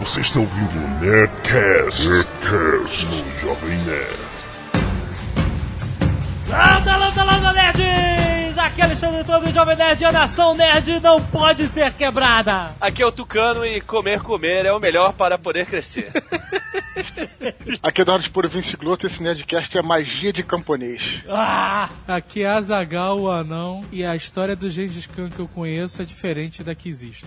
Você está ouvindo o Nerdcast, Nerdcast no Jovem Nerd. Landa, landa, landa, nerds! Aqui é Alexandre Antônio, Jovem Nerd, a nação nerd não pode ser quebrada! Aqui é o Tucano e comer, comer é o melhor para poder crescer. Aqui é Eduardo por Vince Gloto, esse Nerdcast é magia de camponês. Ah! Aqui é Azagal, o anão, e a história do Gengis Khan que eu conheço é diferente da que existe.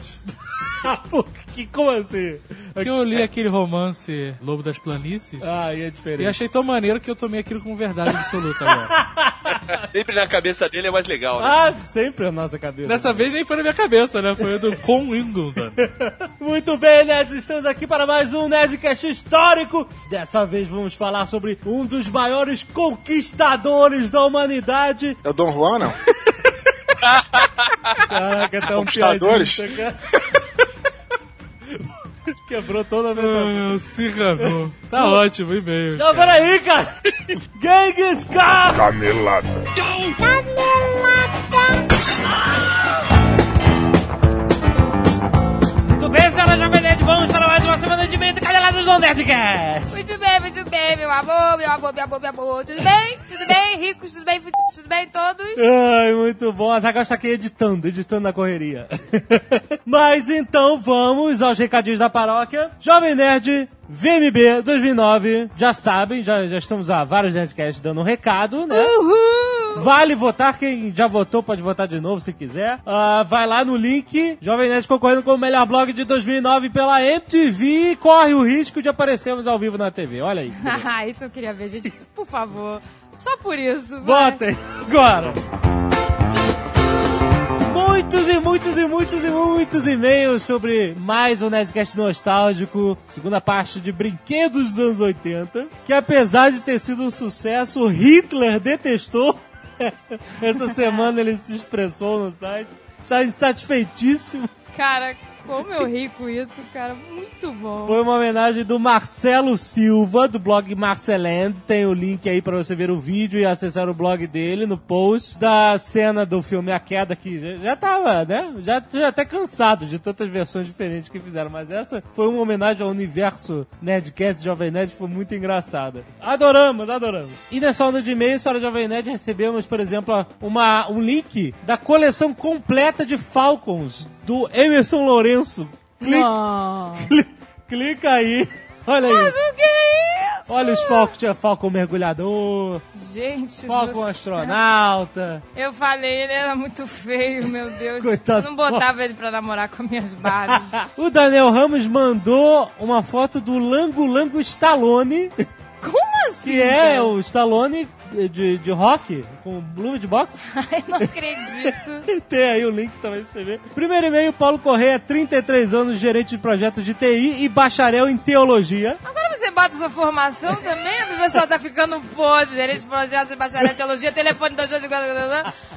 Pô, que, como assim? Que eu li aquele romance Lobo das Planícies Ah, e é e diferente. achei tão maneiro que eu tomei aquilo como verdade absoluta agora. Sempre na cabeça dele é mais legal, né? Ah, sempre a nossa cabeça. Dessa vez nem foi na minha cabeça, né? Foi do Con Wingleton. Muito bem, nerds, estamos aqui para mais um Nerdcast histórico. Dessa vez vamos falar sobre um dos maiores conquistadores da humanidade. É o Dom Juan, não? Caraca, tá um Conquistadores? piadista, cara. Quebrou toda a minha... Ah, Cyrano. Tá ótimo, e-mail. Não, peraí, cara! Genghis Khan! Canelada. Tudo bem, senhora Jovem Nerd? Vamos para mais uma semana de de caneladas do Nerdcast! Muito bem, muito bem, meu amor, meu amor, meu amor, meu amor. Tudo bem? Tudo bem? Ricos, tudo bem? Fudidos, tudo bem? Todos? Ai, muito bom. A Zagal está aqui editando, editando na correria. Mas então vamos aos recadinhos da paróquia. Jovem Nerd, VMB 2009. Já sabem, já, já estamos há vários Nerdcasts dando um recado, né? Uhul! Vale votar, quem já votou pode votar de novo se quiser. Ah, vai lá no link, Jovem Nerd concorrendo com o melhor blog de 2009 pela MTV e corre o risco de aparecermos ao vivo na TV. Olha aí. Haha, isso eu queria ver, gente. Por favor. Só por isso. vai. Votem agora! Muitos e muitos e muitos e muitos e-mails sobre mais um Nerdcast nostálgico, segunda parte de Brinquedos dos anos 80, que apesar de ter sido um sucesso, Hitler detestou. Essa semana ele se expressou no site, está insatisfeitíssimo. Cara, como eu ri com isso, cara. Muito bom. Foi uma homenagem do Marcelo Silva, do blog Marceland. Tem o link aí pra você ver o vídeo e acessar o blog dele no post da cena do filme A Queda, que já, já tava, né? Já, já até cansado de tantas versões diferentes que fizeram. Mas essa foi uma homenagem ao universo Nerdcast Jovem Nerd, foi muito engraçada. Adoramos, adoramos. E nessa onda de e-mail, senhora Jovem Nerd, recebemos, por exemplo, uma, um link da coleção completa de Falcons do Emerson Lourenço. Clica, clica aí. Olha Mas isso. o que é isso? Olha os Falcons, tinha Falcon mergulhador, Gente. Falcon astronauta. Eu falei, ele era muito feio, meu Deus. Coitado. Eu não botava ele pra namorar com minhas Barbies. O Daniel Ramos mandou uma foto do Lango Lango Stallone, Como assim? que é cara? o Stallone de, de rock, com blue de boxe. Ai, não acredito. Tem aí o link também pra você ver. Primeiro e-mail, Paulo Correia, 33 anos, gerente de projetos de TI e bacharel em teologia. Agora você bota sua formação também? O pessoal tá ficando podre. Gerente de projetos de bacharel em teologia, telefone do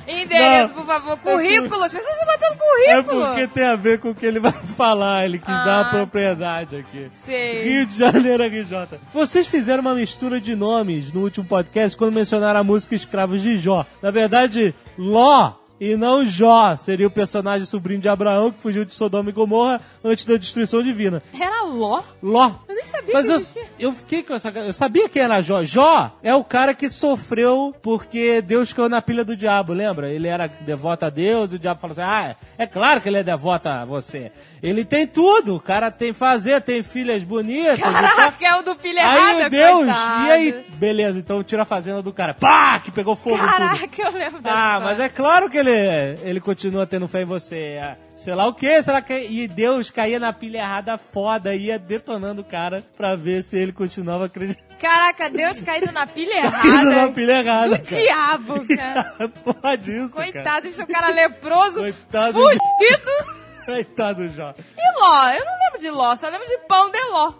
endereço, por favor, currículo. As pessoas estão botando É currículo. porque tem a ver com o que ele vai falar, ele quis dar uma Ah. propriedade aqui. Sei. Rio de Janeiro RJ. Vocês fizeram uma mistura de nomes no último podcast quando mencionaram a música Escravos de Jó. Na verdade, Ló e não Jó seria o personagem sobrinho de Abraão que fugiu de Sodoma e Gomorra antes da destruição divina. Era Ló? Ló. Eu nem sabia Mas que eu, existia. eu fiquei com essa. Eu sabia quem era Jó. Jó é o cara que sofreu porque Deus caiu na pilha do diabo, lembra? Ele era devoto a Deus e o diabo falou assim: Ah, é claro que ele é devoto a você. Ele tem tudo. O cara tem fazer, tem filhas bonitas. Caraca, é o do pilha errada, Aí, Deus, coitado. e aí, beleza, então tira a fazenda do cara. Pá! Que pegou fogo em tudo. Caraca, eu lembro Ah, mas é claro que ele, ele continua tendo fé em você. Ah, Sei lá o que, será que. E Deus caía na pilha errada foda, ia detonando o cara pra ver se ele continuava acreditando Caraca, Deus caindo na pilha na errada. pilha errada. do cara. diabo, cara. Porra disso. cara. Coitado, deixa o cara leproso, Coitado do- fudido. Coitado, Jó. E Ló? Eu não lembro de Ló, só lembro de pão de Ló.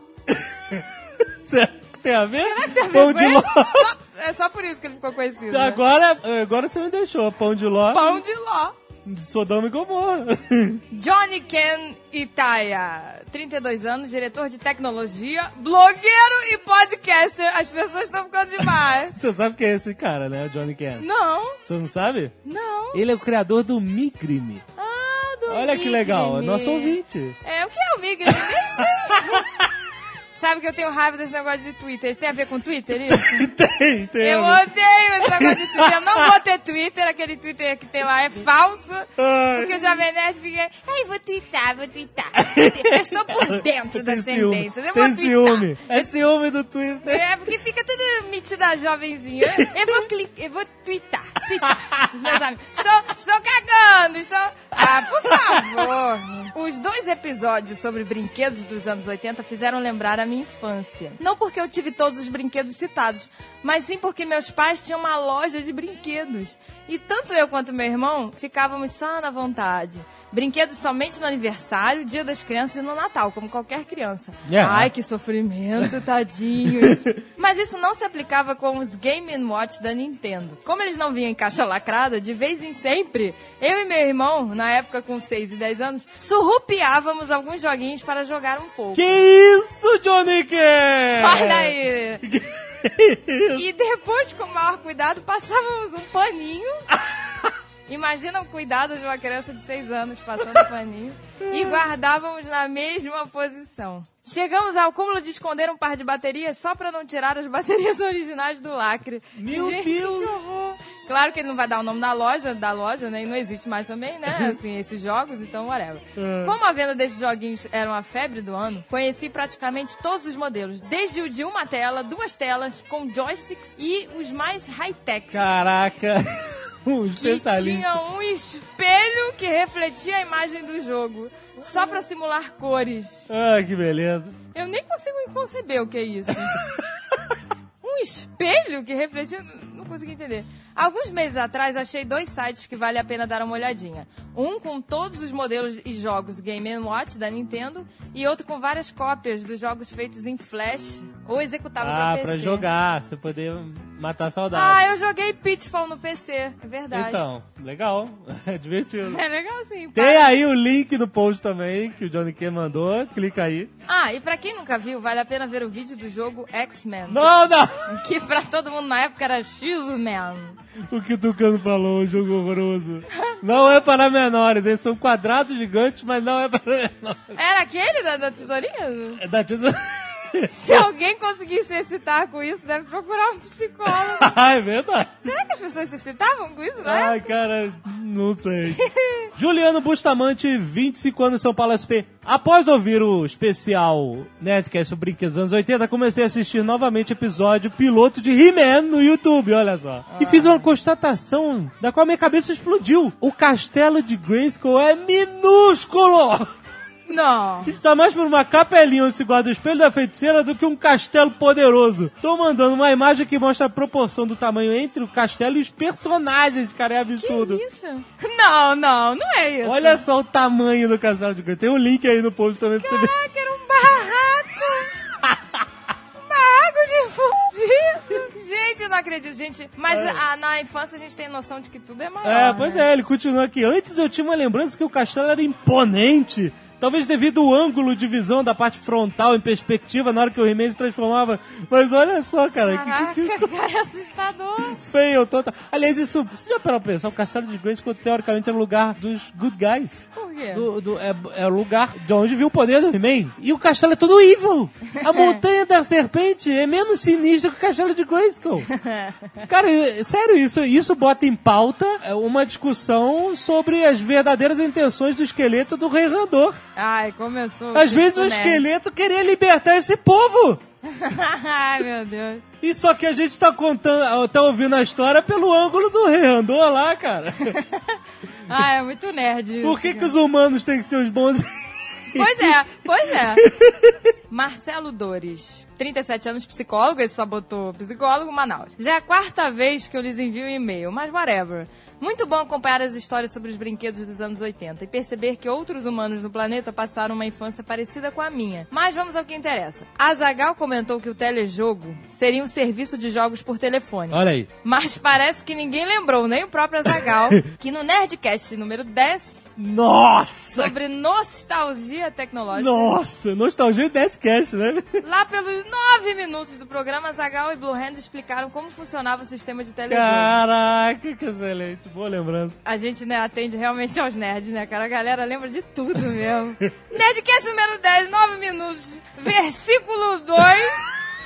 Será que tem a ver? Será que você Pão viu com de ele? ló. Só- É só por isso que ele ficou conhecido. né? Agora, agora você me deixou. Pão de ló. Pão de Ló. de Sodoma e Gomorra. Johnny Ken Itaia, 32 anos, diretor de tecnologia, blogueiro e podcaster. As pessoas estão ficando demais. Você sabe quem é esse cara, né? O Johnny Ken. Não, Você não sabe? não. Ele é o criador do Migrime. Ah, do Olha que legal, é Migrime. nosso ouvinte. É, o que é o Migrime? Sabe que eu tenho raiva desse negócio de Twitter. Tem a ver com Twitter isso? tem, tem. Eu odeio esse negócio de Twitter. Eu não vou ter Twitter. Aquele Twitter que tem lá é falso. Ai. Porque o Jovem Nerd fica... Ai, vou twittar, vou twittar. Eu estou por dentro das ciúme. tendências. Eu vou Tem twittar. ciúme. É ciúme do Twitter. É, porque fica tudo metida jovenzinha. Eu, eu vou clicar, eu vou twittar, twittar. Os meus amigos. Estou, estou cagando, estou... Ah, por favor. Os dois episódios sobre brinquedos dos anos 80 fizeram lembrar a minha infância. Não porque eu tive todos os brinquedos citados, mas sim porque meus pais tinham uma loja de brinquedos. E tanto eu quanto meu irmão ficávamos só na vontade. Brinquedos somente no aniversário, dia das crianças e no Natal, como qualquer criança. Yeah. Ai, que sofrimento, tadinhos. Mas isso não se aplicava com os Game Watch da Nintendo. Como eles não vinham em caixa lacrada, de vez em sempre, eu e meu irmão, na época com 6 e 10 anos, surrupiávamos alguns joguinhos para jogar um pouco. Que isso, Johnny Ken? Olha aí! E depois, com o maior cuidado, passávamos um paninho. Imagina o cuidado de uma criança de 6 anos passando paninho. E guardávamos na mesma posição. Chegamos ao cúmulo de esconder um par de baterias só pra não tirar as baterias originais do lacre. Meu Gente, Deus! que horror. Claro que ele não vai dar o nome da loja, da loja, né? E não existe mais também, né? Assim, esses jogos, então whatever. Como a venda desses joguinhos era uma febre do ano, conheci praticamente todos os modelos. Desde o de uma tela, duas telas, com joysticks e os mais high-tech. Caraca. Um Que tinha um espelho que refletia a imagem do jogo. Só pra simular cores. Ah, que beleza. Eu nem consigo conceber o que é isso. um espelho que refletia. Não consegui entender. Alguns meses atrás achei dois sites que vale a pena dar uma olhadinha. Um com todos os modelos e jogos Game Watch da Nintendo e outro com várias cópias dos jogos feitos em Flash ou executável Ah, pra pra PC. jogar, você poder matar a saudade. Ah, eu joguei Pitfall no PC, é verdade. Então, legal. É divertido. É legal sim. Tem para. aí o link no post também, que o Johnny Ken mandou. Clica aí. Ah, e pra quem nunca viu, vale a pena ver o vídeo do jogo X-Men. Não, não! Que pra todo mundo na época era X-Men. O que o Tucano falou, um jogo horroroso. Não é para menores, eles são quadrados gigantes, mas não é para menores. Era aquele da, da tesourinha? É da tesoura. Se alguém conseguir se excitar com isso, deve procurar um psicólogo. Ah, é verdade. Será que as pessoas se excitavam com isso, né? Ai, cara, não sei. Juliano Bustamante, 25 anos, São Paulo SP. Após ouvir o especial Nerdcast sobre brinquedos dos anos 80, comecei a assistir novamente o episódio piloto de He-Man no YouTube, olha só. E fiz uma constatação da qual minha cabeça explodiu. O castelo de Grayskull é minúsculo! Não. Está mais por uma capelinha onde se guarda o espelho da feiticeira do que um castelo poderoso. Tô mandando uma imagem que mostra a proporção do tamanho entre o castelo e os personagens, cara, é absurdo. Isso? Não, não, não é isso. Olha só o tamanho do castelo de. Tem um link aí no post também pra você ver. Caraca, era um barraco. um barraco de fudido. Gente, eu não acredito, gente. Mas ah, na infância a gente tem noção de que tudo é maior. É, pois né? é, ele continua aqui. Antes eu tinha uma lembrança que o castelo era imponente. Talvez devido ao ângulo de visão da parte frontal em perspectiva na hora que o He-Man se transformava. Mas olha só, cara. que- que- Caraca, cara, é assustador. feio total. Aliás, isso. Você já parou pra pensar? O castelo de Grayskull, teoricamente, é o lugar dos good guys. Por quê? Do, do- é, é o lugar de onde viu o poder do He-Man. E o castelo é todo evil. A montanha da serpente é menos sinistra que o castelo de Grayskull. Cara, é- sério, isso, isso bota em pauta é, uma discussão sobre as verdadeiras intenções do esqueleto do Rei Randor. Ai, começou. Às vezes o né? esqueleto queria libertar esse povo. Ai, meu Deus. E só que a gente tá contando, tá ouvindo a história pelo ângulo do Rei Randor lá, cara. Ah, é muito nerd isso. Por que, que os humanos têm que ser os bons? Pois é, pois é. Marcelo Dores, 37 anos, psicólogo, esse só botou psicólogo, Manaus. Já é a quarta vez que eu lhes envio um e-mail, mas whatever. Muito bom acompanhar as histórias sobre os brinquedos dos anos 80 e perceber que outros humanos no planeta passaram uma infância parecida com a minha. Mas vamos ao que interessa. A Zagal comentou que o telejogo seria um serviço de jogos por telefone. Olha aí. Mas parece que ninguém lembrou, nem o próprio Azagal, que no Nerdcast número 10 Nossa! sobre nostalgia tecnológica. Nossa, nostalgia e Deadcast, né? Lá pelos nove minutos do programa, Zagal e Blue Hand explicaram como funcionava o sistema de telejogo. Caraca, que excelente. Boa lembrança. A gente, né, atende realmente aos nerds, né, cara? A galera lembra de tudo mesmo. Nerdcast número 10, 9 minutos, versículo 2.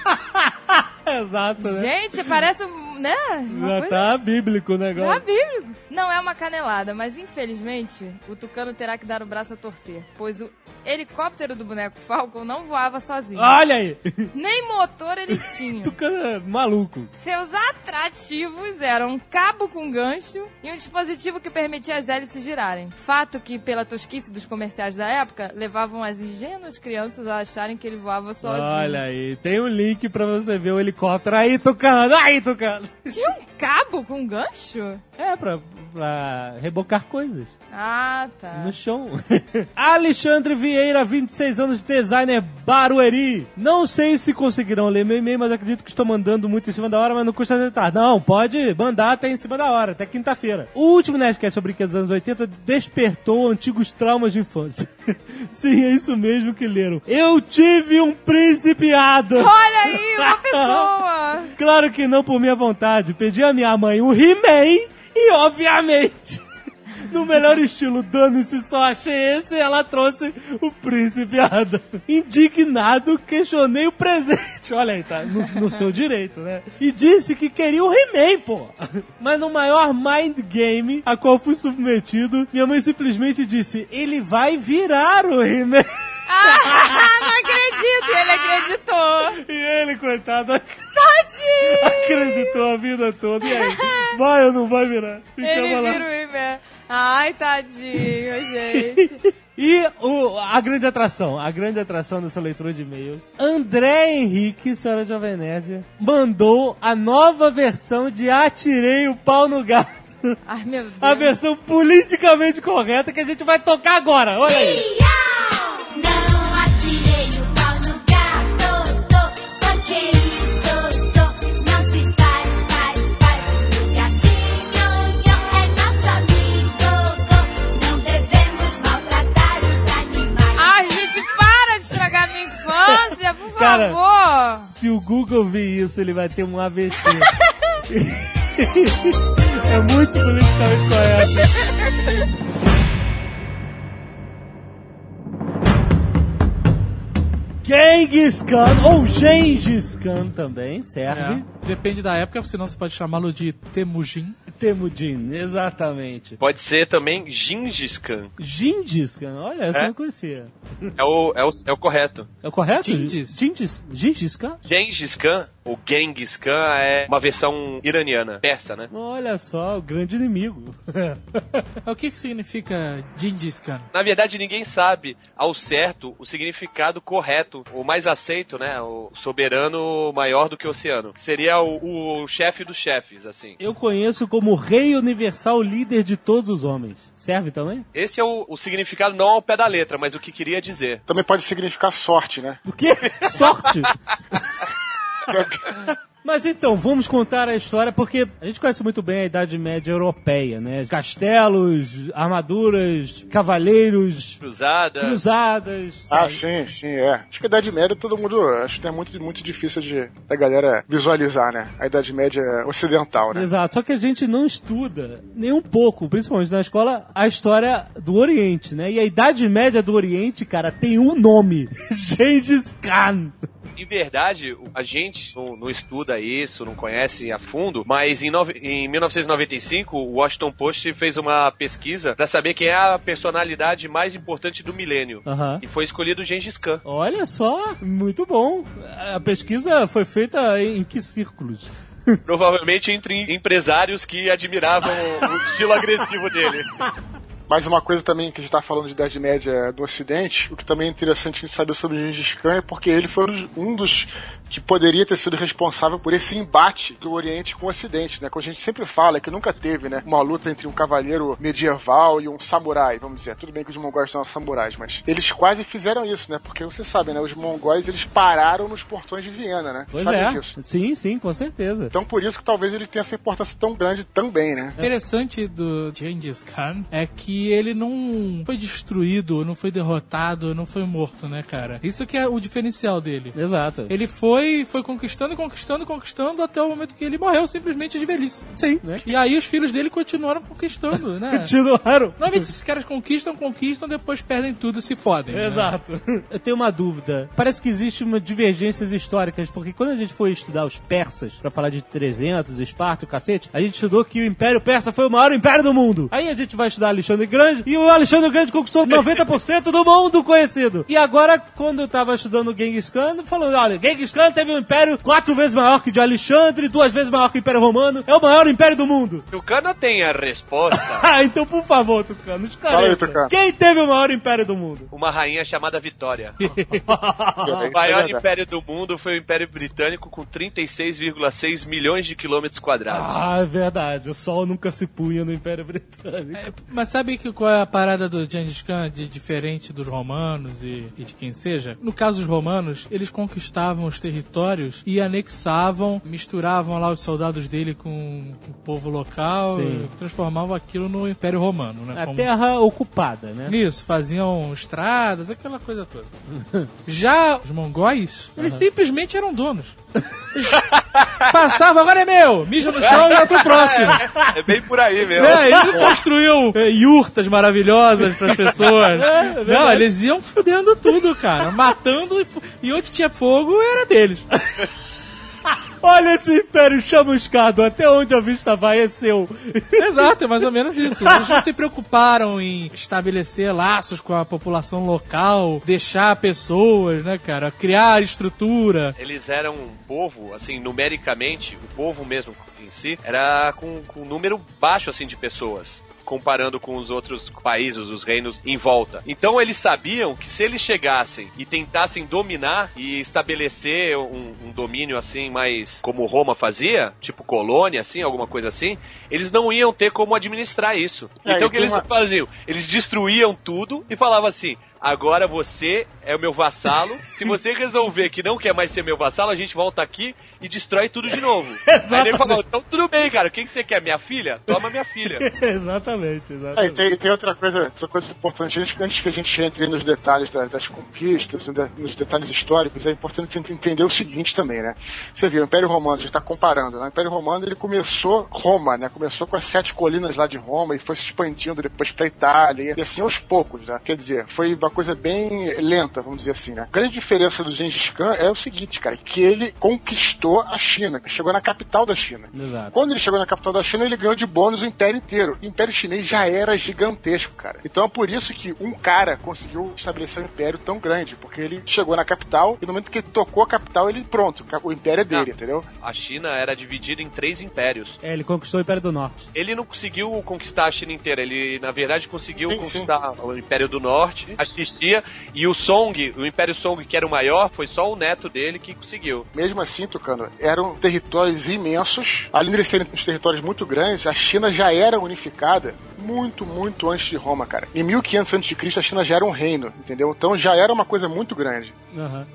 Exato, né? Gente, parece, um, né? Uma Já coisa tá bíblico o negócio. bíblico. Não é uma canelada, mas infelizmente o Tucano terá que dar o braço a torcer, pois o helicóptero do boneco Falcon não voava sozinho. Olha aí! Nem motor ele tinha. Tucano é maluco. Seus atrativos eram um cabo com gancho e um dispositivo que permitia as hélices girarem. Fato que, pela tosquice dos comerciais da época, levavam as ingênuas crianças a acharem que ele voava sozinho. Olha aí, tem um link pra você ver o helicóptero. Aí, Tucano! Aí, Tucano! Tinha um cabo com gancho? É, pra, pra rebocar coisas Ah, tá. no chão. Alexandre Vieira, 26 anos de designer Barueri. Não sei se conseguirão ler meu e-mail, mas acredito que estou mandando muito em cima da hora, mas não custa tentar. Não, pode mandar até em cima da hora, até quinta-feira. O último Nerdcast sobre brinquedos dos anos 80 despertou antigos traumas de infância. Sim, é isso mesmo que leram. Eu tive um príncipe Adam. Olha aí, uma pessoa! Claro que não por minha vontade. Pedi minha mãe o He-Man e, obviamente, no melhor estilo dane-se só achei esse, ela trouxe o Príncipe Adam. Indignado, questionei o presente. Olha aí, tá no, no seu direito, né? E disse que queria o He-Man, pô. Mas no maior mind game a qual fui submetido, minha mãe simplesmente disse, ele vai virar o He-Man. Ah, não acredito! Ele acreditou! E ele, coitado, Tadinho! acreditou a vida toda. E aí, vai ou não vai virar? Ficava Ele lá. vira o. Ai, tadinho, gente. E o, a grande atração, a grande atração dessa leitura de e-mails, André Henrique, senhora Jovem Nerd, mandou a nova versão de Atirei o Pau no Gato. Ai, meu Deus. A versão politicamente correta que a gente vai tocar agora. Olha aí. Google ver isso, ele vai ter um AVC. é muito politicamente correto. Genghis Khan, ou Gengis Khan também, serve. É. Depende da época, senão você pode chamá-lo de Temujin. Temujin, exatamente. Pode ser também Gengis Khan. Gengis Khan, olha, essa eu É? não conhecia. É o, é o, é o correto. É o correto? Gengis. Gengis, Gengis Khan? Gengis Khan, ou Genghis Khan, é uma versão iraniana, persa, né? Olha só, o grande inimigo. O que, que significa Gengis Khan? Na verdade, ninguém sabe ao certo o significado correto, o mais aceito, né? O soberano maior do que o oceano. Seria o, o chefe dos chefes, assim. eu conheço como Rei Universal Líder de todos os homens. Serve também? Esse é o, o significado não ao pé da letra, mas o que queria dizer. Também pode significar sorte, né? O quê? Sorte! Mas então, vamos contar a história, porque a gente conhece muito bem a Idade Média Europeia, né? Castelos, armaduras, cavaleiros, Cruzada. cruzadas. Ah, sabe? sim, sim, é. Acho que a Idade Média todo mundo. Acho que é muito, muito difícil de da galera visualizar, né? A Idade Média ocidental, né? Exato, só que a gente não estuda nem um pouco, principalmente na escola, a história do Oriente, né? E a Idade Média do Oriente, cara, tem um nome: Gengis Khan. Em verdade, a gente não, não estuda isso, não conhece a fundo, mas em, nove- em 1995 o Washington Post fez uma pesquisa pra saber quem é a personalidade mais importante do milênio. Aham. E foi escolhido o Gengis Khan. Olha só, muito bom. A pesquisa foi feita em, em que círculos? Provavelmente entre empresários que admiravam o estilo agressivo dele. Mas uma coisa também que a gente tá falando de Idade Média do Ocidente, o que também é interessante a gente saber sobre Gengis Khan é porque ele foi um dos- um dos que poderia ter sido responsável por esse embate do Oriente com o Ocidente, né? Como a gente sempre fala, é que nunca teve, né? Uma luta entre um cavaleiro medieval e um samurai, vamos dizer. Tudo bem que os mongóis são samurais, mas eles quase fizeram isso, né? Porque você sabe, né? Os mongóis, eles pararam nos portões de Viena, né? Pois Sabe é. disso? Sim, sim, com certeza. Então por isso que talvez ele tenha essa importância tão grande também, né? interessante do Gengis Khan é que ele não foi destruído, não foi derrotado, não foi morto, né, cara? Isso que é o diferencial dele. Exato. Ele foi, foi conquistando, conquistando, conquistando até o momento que ele morreu simplesmente de velhice. Sim, né? E aí os filhos dele continuaram conquistando, né? Continuaram. Normalmente esses caras conquistam, conquistam, depois perdem tudo e se fodem. né? Exato. Eu tenho uma dúvida. Parece que existe uma divergências históricas, porque quando a gente foi estudar os persas, pra falar de 300, Esparta o cacete, a gente estudou que o Império Persa foi o maior império do mundo. Aí a gente vai estudar Alexandre Grande, e o Alexandre Grande conquistou 90% do mundo conhecido. E agora, quando eu tava estudando o Genghis Khan, falando, olha, Genghis Khan teve um império quatro vezes maior que o de Alexandre, duas vezes maior que o Império Romano, é o maior império do mundo. Tucano tem a resposta. Ah, então por favor, Tucano, esclareça. Tucano. Quem teve o maior império do mundo? Uma rainha chamada Vitória. O maior império do mundo foi o Império Britânico com 36,6 milhões de quilômetros quadrados. Ah, é verdade. O sol nunca se punha no Império Britânico. É, Mas sabe que qual é a parada do Gengis Khan de diferente dos romanos e, e de quem seja? No caso dos romanos, eles conquistavam os territórios e anexavam, misturavam lá os soldados dele com o povo local, Sim. e transformavam aquilo no Império Romano, né? A Como- terra ocupada, né? Isso, faziam estradas, aquela coisa toda. Já os mongóis, eles simplesmente eram donos. Eles passavam, agora é meu! Mija no chão e vai pro próximo. É bem por aí mesmo. É, eles não construíam é, yurtas maravilhosas pras pessoas. não, eles iam fudendo tudo, cara. Matando e, e onde tinha fogo era deles. Olha esse império chamuscado, até onde a vista vai é seu. Exato, é mais ou menos isso. Eles não se preocuparam em estabelecer laços com a população local, deixar pessoas, né, cara, criar estrutura. Eles eram um povo, assim, numericamente, o povo mesmo em si, era com, com um número baixo, assim, de pessoas. Comparando com os outros países, os reinos em volta. Então eles sabiam que se eles chegassem e tentassem dominar e estabelecer um, um domínio assim, mais como Roma fazia, tipo colônia, assim, alguma coisa assim, eles não iam ter como administrar isso. É, então o que eles uma- faziam? Eles destruíam tudo e falavam assim: agora você é o meu vassalo. Se você resolver que não quer mais ser meu vassalo, a gente volta aqui e destrói tudo de novo. Aí ele falou: então tudo bem, cara. O que, que você quer? Minha filha? Toma minha filha. exatamente, É, e exatamente. tem, tem outra coisa, outra coisa importante, antes, antes que a gente entre nos detalhes da- das conquistas, da- nos detalhes históricos, é importante ent- entender o seguinte também, né? Você viu, o Império Romano, a gente está comparando, né? O Império Romano, ele começou Roma, né? Começou com as sete colinas lá de Roma e foi se expandindo depois para Itália, e assim aos poucos, né? Quer dizer, foi uma coisa bem lenta, vamos dizer assim, né? A grande diferença do Gengis Khan é o seguinte, cara, que ele conquistou a China, chegou na capital da China. Exato. Quando ele chegou na capital da China, ele ganhou de bônus o império inteiro. O império chinês já era gigantesco, cara. Então é por isso que um cara conseguiu estabelecer um império tão grande, porque ele chegou na capital e no momento que ele tocou a capital, ele pronto, o império é dele, Não. entendeu? A China era dividida em três impérios. É, ele conquistou o Império do Norte. Ele não conseguiu conquistar a China inteira, ele na verdade conseguiu Sim, conquistar o Império do Norte, a Xixia, e o Song, o Império Song, que era o maior, foi só o neto dele que conseguiu. Mesmo assim, Tucano, eram territórios imensos. Além de serem uns territórios muito grandes, a China já era unificada muito, muito antes de Roma, cara. Em 1500 a.C., a China já era um reino, entendeu? Então já era uma coisa muito grande. Aham.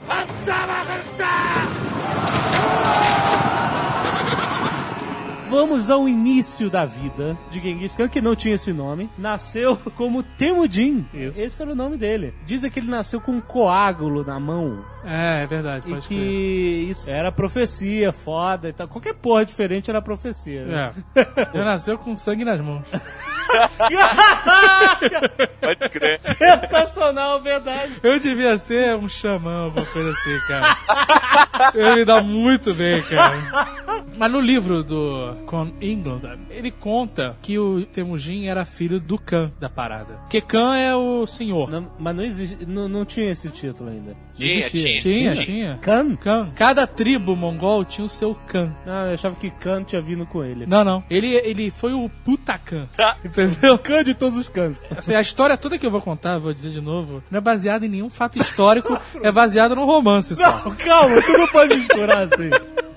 Vamos ao início da vida de Genghis Khan, que não tinha esse nome. Nasceu como Temujin. Isso. Esse era o nome dele. Dizem que ele nasceu com um coágulo na mão. É, é verdade, E pode crer. que isso era profecia, foda e tal. Qualquer porra diferente era profecia. Né? É. Ele nasceu com sangue nas mãos. Pode crer. Sensacional, verdade. Eu devia ser um xamã, alguma coisa assim, cara. Ele me dá muito bem, cara. Mas no livro do Con England, ele conta que o Temujin era filho do Khan da parada. Porque Khan é o senhor. Não, mas não, existe, não, não tinha esse título ainda. Não Tinha, existia. tinha. Tinha, tinha. Khan? Khan. Cada tribo mongol tinha o seu Khan. Ah, eu achava que Khan tinha vindo com ele. Não, não. Ele, ele foi o puta Khan. Entendeu? Khan de todos os cães. Assim, a história toda que eu vou contar, vou dizer de novo, não é baseada em nenhum fato histórico, é baseada num romance só. Não, calma, tu não pode misturar assim.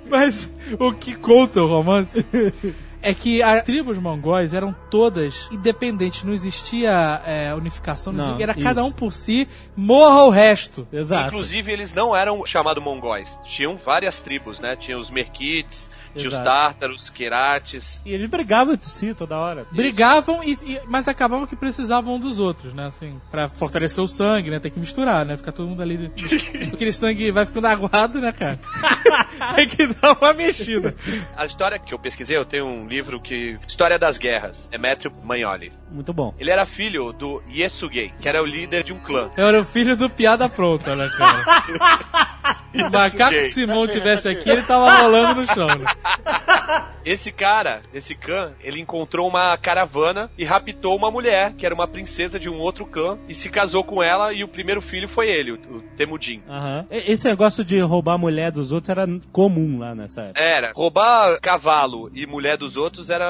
Mas o que conta o romance É que as tribos mongóis eram todas independentes, não existia é, unificação, não era cada isso. um por si, morra o resto. Exato. Inclusive, eles não eram chamados mongóis. Tinham várias tribos, né? Tinha os Merkites, tinha os. Tártaros, Querates. E eles brigavam entre si toda hora. Brigavam, e, e- mas acabavam que precisavam um dos outros, né? Assim, pra fortalecer o sangue, né? Tem que misturar, né? Ficar todo mundo ali. Porque aquele sangue vai ficando aguado, né, cara? Tem que dar uma mexida. A história que eu pesquisei, eu tenho um livro que... História das Guerras, Emétrio Magnoli. Muito bom. Ele era filho do Yesugei, que era o líder de um clã. Eu era o filho do piada pronta, né, cara? Se o macaco Yesugei. Simão tivesse aqui, ele tava rolando no chão, né? Esse cara, esse Khan, ele encontrou uma caravana e raptou uma mulher, que era uma princesa de um outro clã, e se casou com ela, e o primeiro filho foi ele, o, Temudin. Aham. E- Esse negócio de roubar a mulher dos outros era comum lá nessa época. Era, roubar cavalo e mulher dos outros era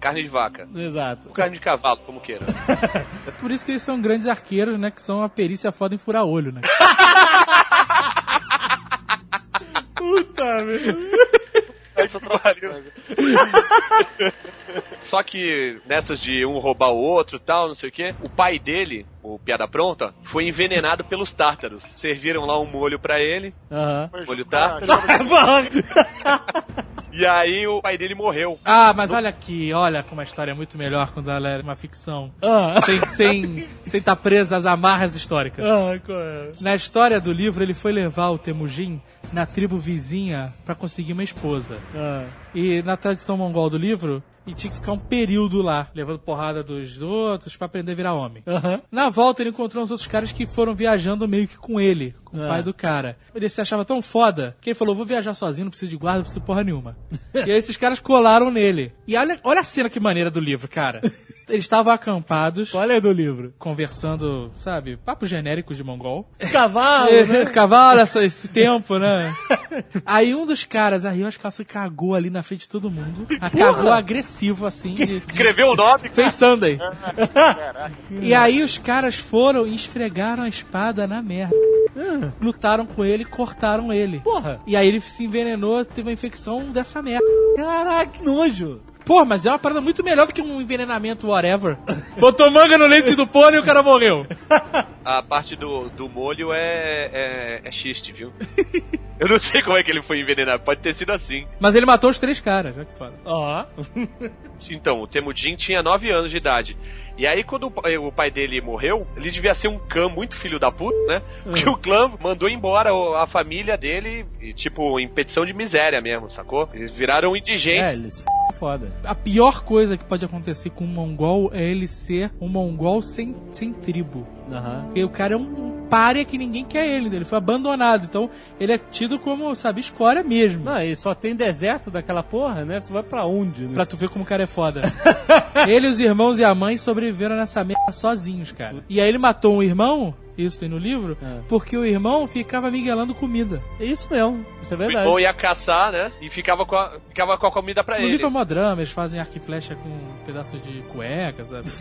carne de vaca. Exato. Carne de cavalo, como queira. É por isso que eles são grandes arqueiros, né? Que são uma perícia foda em furar olho, né? Puta merda. Essa trabalhou. Só que nessas de um roubar o outro tal, não sei o que, o pai dele, o Piada Pronta, foi envenenado pelos tártaros. Serviram lá um molho pra ele, Aham. molho tártaro, e aí o pai dele morreu. Ah, mas olha aqui, olha como a história é muito melhor quando ela é uma ficção. Ah. Sem estar sem, sem tá presa às amarras históricas. Ah, qual é? Na história do livro, ele foi levar o Temujin na tribo vizinha pra conseguir uma esposa. Ah. E na tradição mongol do livro, ele tinha que ficar um período lá, levando porrada dos outros pra aprender a virar homem. Aham. Na volta, ele encontrou uns outros caras que foram viajando meio que com ele, com o Ah. pai do cara. Ele se achava tão foda que ele falou: vou viajar sozinho, não preciso de guarda, não preciso de porra nenhuma. e aí esses caras colaram nele. E olha, olha a cena que maneira do livro, cara. Eles estavam acampados, Qual é do livro? conversando, sabe, papo genérico de mongol. Cavalo, né? É, Cavalo, essa- esse tempo, né? Aí um dos caras arriou as calças e cagou ali na frente de todo mundo. A cagou agressivo, assim, de, Escreveu o nome, Fez Sunday. e aí os caras foram e esfregaram a espada na merda. Lutaram com ele e cortaram ele. Porra. E aí ele se envenenou, teve uma infecção dessa merda. Caraca, que nojo. Pô, mas é uma parada muito melhor do que um envenenamento whatever. Botou manga no leite do pônei e o cara morreu. a parte do, do molho é, é, é xiste, viu? Eu não sei como é que ele foi envenenado, pode ter sido assim. Mas ele matou os três caras, já que foda. Ó. Então, o Temudin tinha 9 anos de idade. E aí, quando o pai- o pai dele morreu, ele devia ser um clã muito filho da puta, né? Porque o clã mandou embora a família dele, e, tipo, em petição de miséria mesmo, sacou? Eles viraram É, indigentes. eles f... foda. A pior coisa que pode acontecer com um mongol é ele ser um mongol sem, sem tribo. Aham. Porque o cara é um párea que ninguém quer ele, ele foi abandonado. Então ele é tido como, sabe, escória mesmo. Não, e só tem deserto daquela porra, né? Você vai pra onde, né? Pra tu ver como o cara é foda. ele, os irmãos e a mãe sobreviveram nessa merda sozinhos, cara. E aí ele matou um irmão, isso tem no livro, É. porque o irmão ficava miguelando comida. É isso mesmo. Isso é O verdade. irmão ia caçar, né? E ficava com a, ficava com a comida pra No ele. livro é mó drama, eles fazem arco e flecha com um pedaço de cueca, sabe?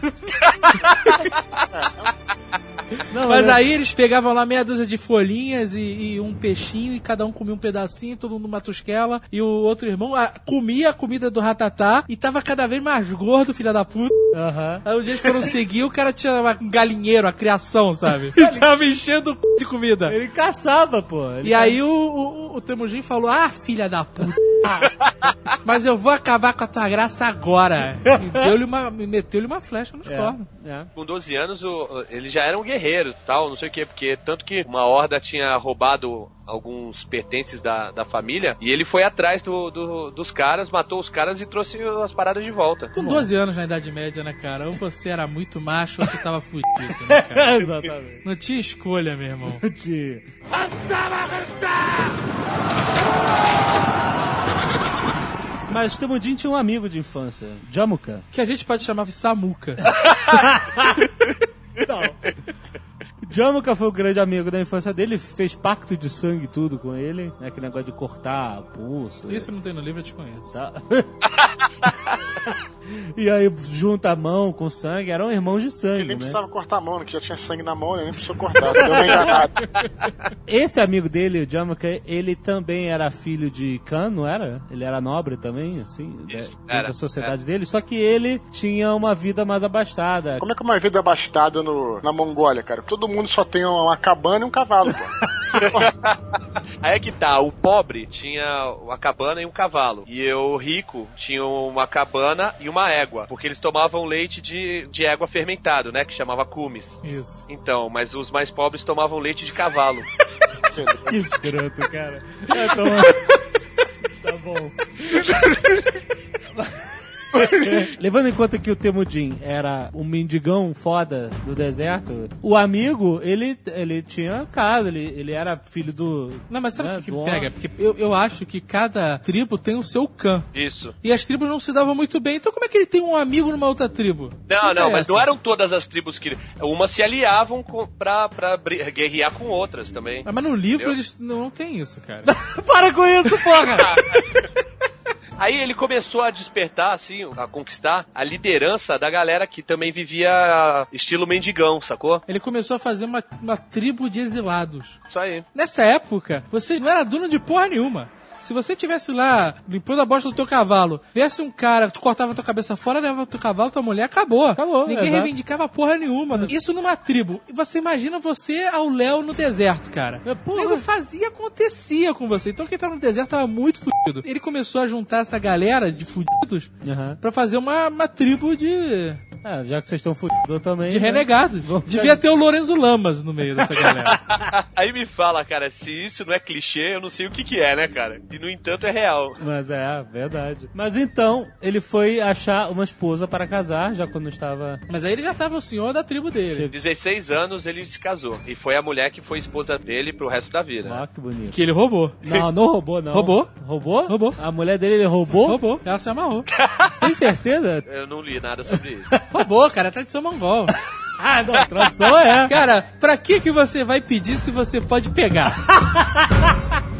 Não, Mas aí eles pegavam lá meia dúzia de folhinhas e, e um peixinho, e cada um comia um pedacinho, todo mundo numa tosquela, e o outro irmão ah, comia a comida do ratatá e tava cada vez mais gordo, filha da puta. Aham. Aí um dia eles foram seguir, o cara tinha um galinheiro, a criação, sabe? Tava enchendo o c... de comida. Ele caçava, pô. Ele E aí o, o, o Temujin falou, ah, filha da puta. Mas eu vou acabar com a tua graça agora. E deu-lhe uma, meteu-lhe uma flecha nos É, cornos. é. Com 12 anos, o, eles já eram guerreiros tal, não sei o quê, porque tanto que uma horda tinha roubado alguns pertences da, da família e ele foi atrás do, do- dos caras, matou os caras e trouxe as paradas de volta. Com 12 anos na Idade Média, né, cara? Ou você era muito macho ou você tava fudido, né, cara? Exatamente. Não tinha escolha, meu irmão. Tio. Mas Temudin tinha um amigo de infância, Jamuka. Que a gente pode chamar de Samuca. Jamuka foi o grande amigo da infância dele, fez pacto de sangue e tudo com ele, né? Aquele negócio de cortar pulso. Isso não tem no livro, eu te conheço. Tá. E aí junta a mão com sangue, eram irmãos de Ele sangue, nem né? precisava cortar a mão, né, que já tinha sangue na mão, ele nem precisou cortar. Deu uma enganada. Esse amigo dele, o Jamaica, ele também era filho de Khan, não era? Ele era nobre também, assim, Isso, da- era, da sociedade dele, só que ele tinha uma vida mais abastada. Como é que é uma vida abastada no, na Mongólia, cara? Todo mundo só tem uma cabana e um cavalo, pô. Aí é que tá, o pobre tinha uma cabana e um cavalo. E o rico tinha uma cabana e uma égua. Porque eles tomavam leite de, de égua fermentado, né? Que chamava cumes. Isso. Então, mas os mais pobres tomavam leite de cavalo. Que escroto, cara. É, tá bom. Levando em conta que o Temudin era um mendigão foda do deserto, o amigo, ele, ele tinha casa, ele, ele era filho do. Não, mas sabe o né, que, que pega? Porque eu, eu acho que cada tribo tem o seu clã. Isso. E as tribos não se davam muito bem. Então como é que ele tem um amigo numa outra tribo? Não, Que não, é mas essa? não eram todas as tribos que. Umas se aliavam com, pra, pra guerrear com outras também. Ah, Mas no livro Eu- eles não, não tem isso, cara. Para com isso, porra! Aí ele começou a despertar, assim, a conquistar a liderança da galera que também vivia estilo mendigão, sacou? Ele começou a fazer uma, uma tribo de exilados. Isso aí. Nessa época, você não era dono de porra nenhuma. Se você tivesse lá limpando a bosta do teu cavalo, viesse um cara, tu cortava tua cabeça fora, levava teu cavalo, tua mulher, acabou. Acabou, Ninguém exato. reivindicava porra nenhuma. Isso numa tribo. E você imagina você ao Léo no deserto, cara. É, porra. Nego fazia, acontecia com você. Então quem tava no deserto tava muito fudido. Ele começou a juntar essa galera de fudidos Aham. pra fazer uma, uma tribo de, É, já que vocês estão fudidos também. de né? renegados. Vamos Devia ter o Lorenzo Lamas no meio dessa galera. Aí me fala, cara, se isso não é clichê, eu não sei o que que é, né, cara? E no entanto é real. Mas é, verdade. Mas então, ele foi achar uma esposa para casar, já quando estava. Mas aí ele já tava o senhor da tribo dele. 16 anos ele se casou. E foi a mulher que foi esposa dele pro resto da vida. Ó, que bonito. Que ele roubou. Não, não roubou, não. Roubou. Roubou? Roubou. A mulher dele ele roubou? Roubou. Ela se amarrou. Tem certeza? Eu não li nada sobre isso. Roubou, cara. É tradição mongol. ah, não, a tradução é. Cara, pra que que você vai pedir se você pode pegar?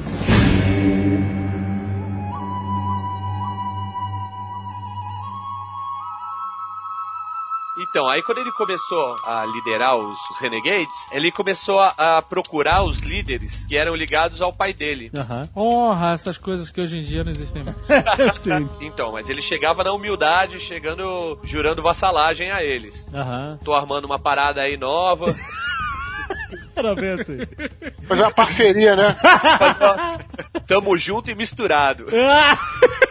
Então, aí quando ele começou a liderar os, os Renegades, ele começou a, a procurar os líderes que eram ligados ao pai dele. Aham. Honra, essas coisas que hoje em dia não existem mais. Sim. Então, mas ele chegava na humildade, chegando, jurando vassalagem a eles. Aham. Tô armando uma parada aí nova. Era bem assim. Fazer uma parceria, né? Tamo junto e misturado.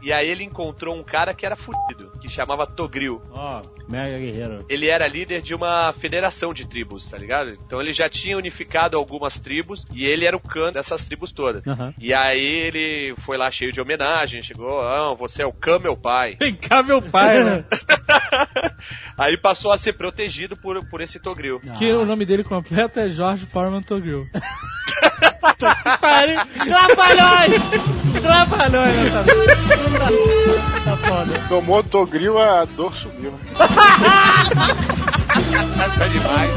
Ah! E aí ele encontrou um cara que era fudido, que chamava Togril. Ó, mega guerreiro. Ele era líder de uma federação de tribos, tá ligado? Então ele já tinha unificado algumas tribos e ele era o Khan dessas tribos todas. Aham. E aí ele foi lá cheio de homenagem, chegou, ah, você é o Khan, meu pai. Vem cá, meu pai, né? aí passou a ser protegido por, por esse Togril. Que o nome dele completo é Jorge Foreman Togril. Pare! Trapalhões! Trapalhões nessa Tá foda. Tomou Togril, a dor subiu. né? Tá demais.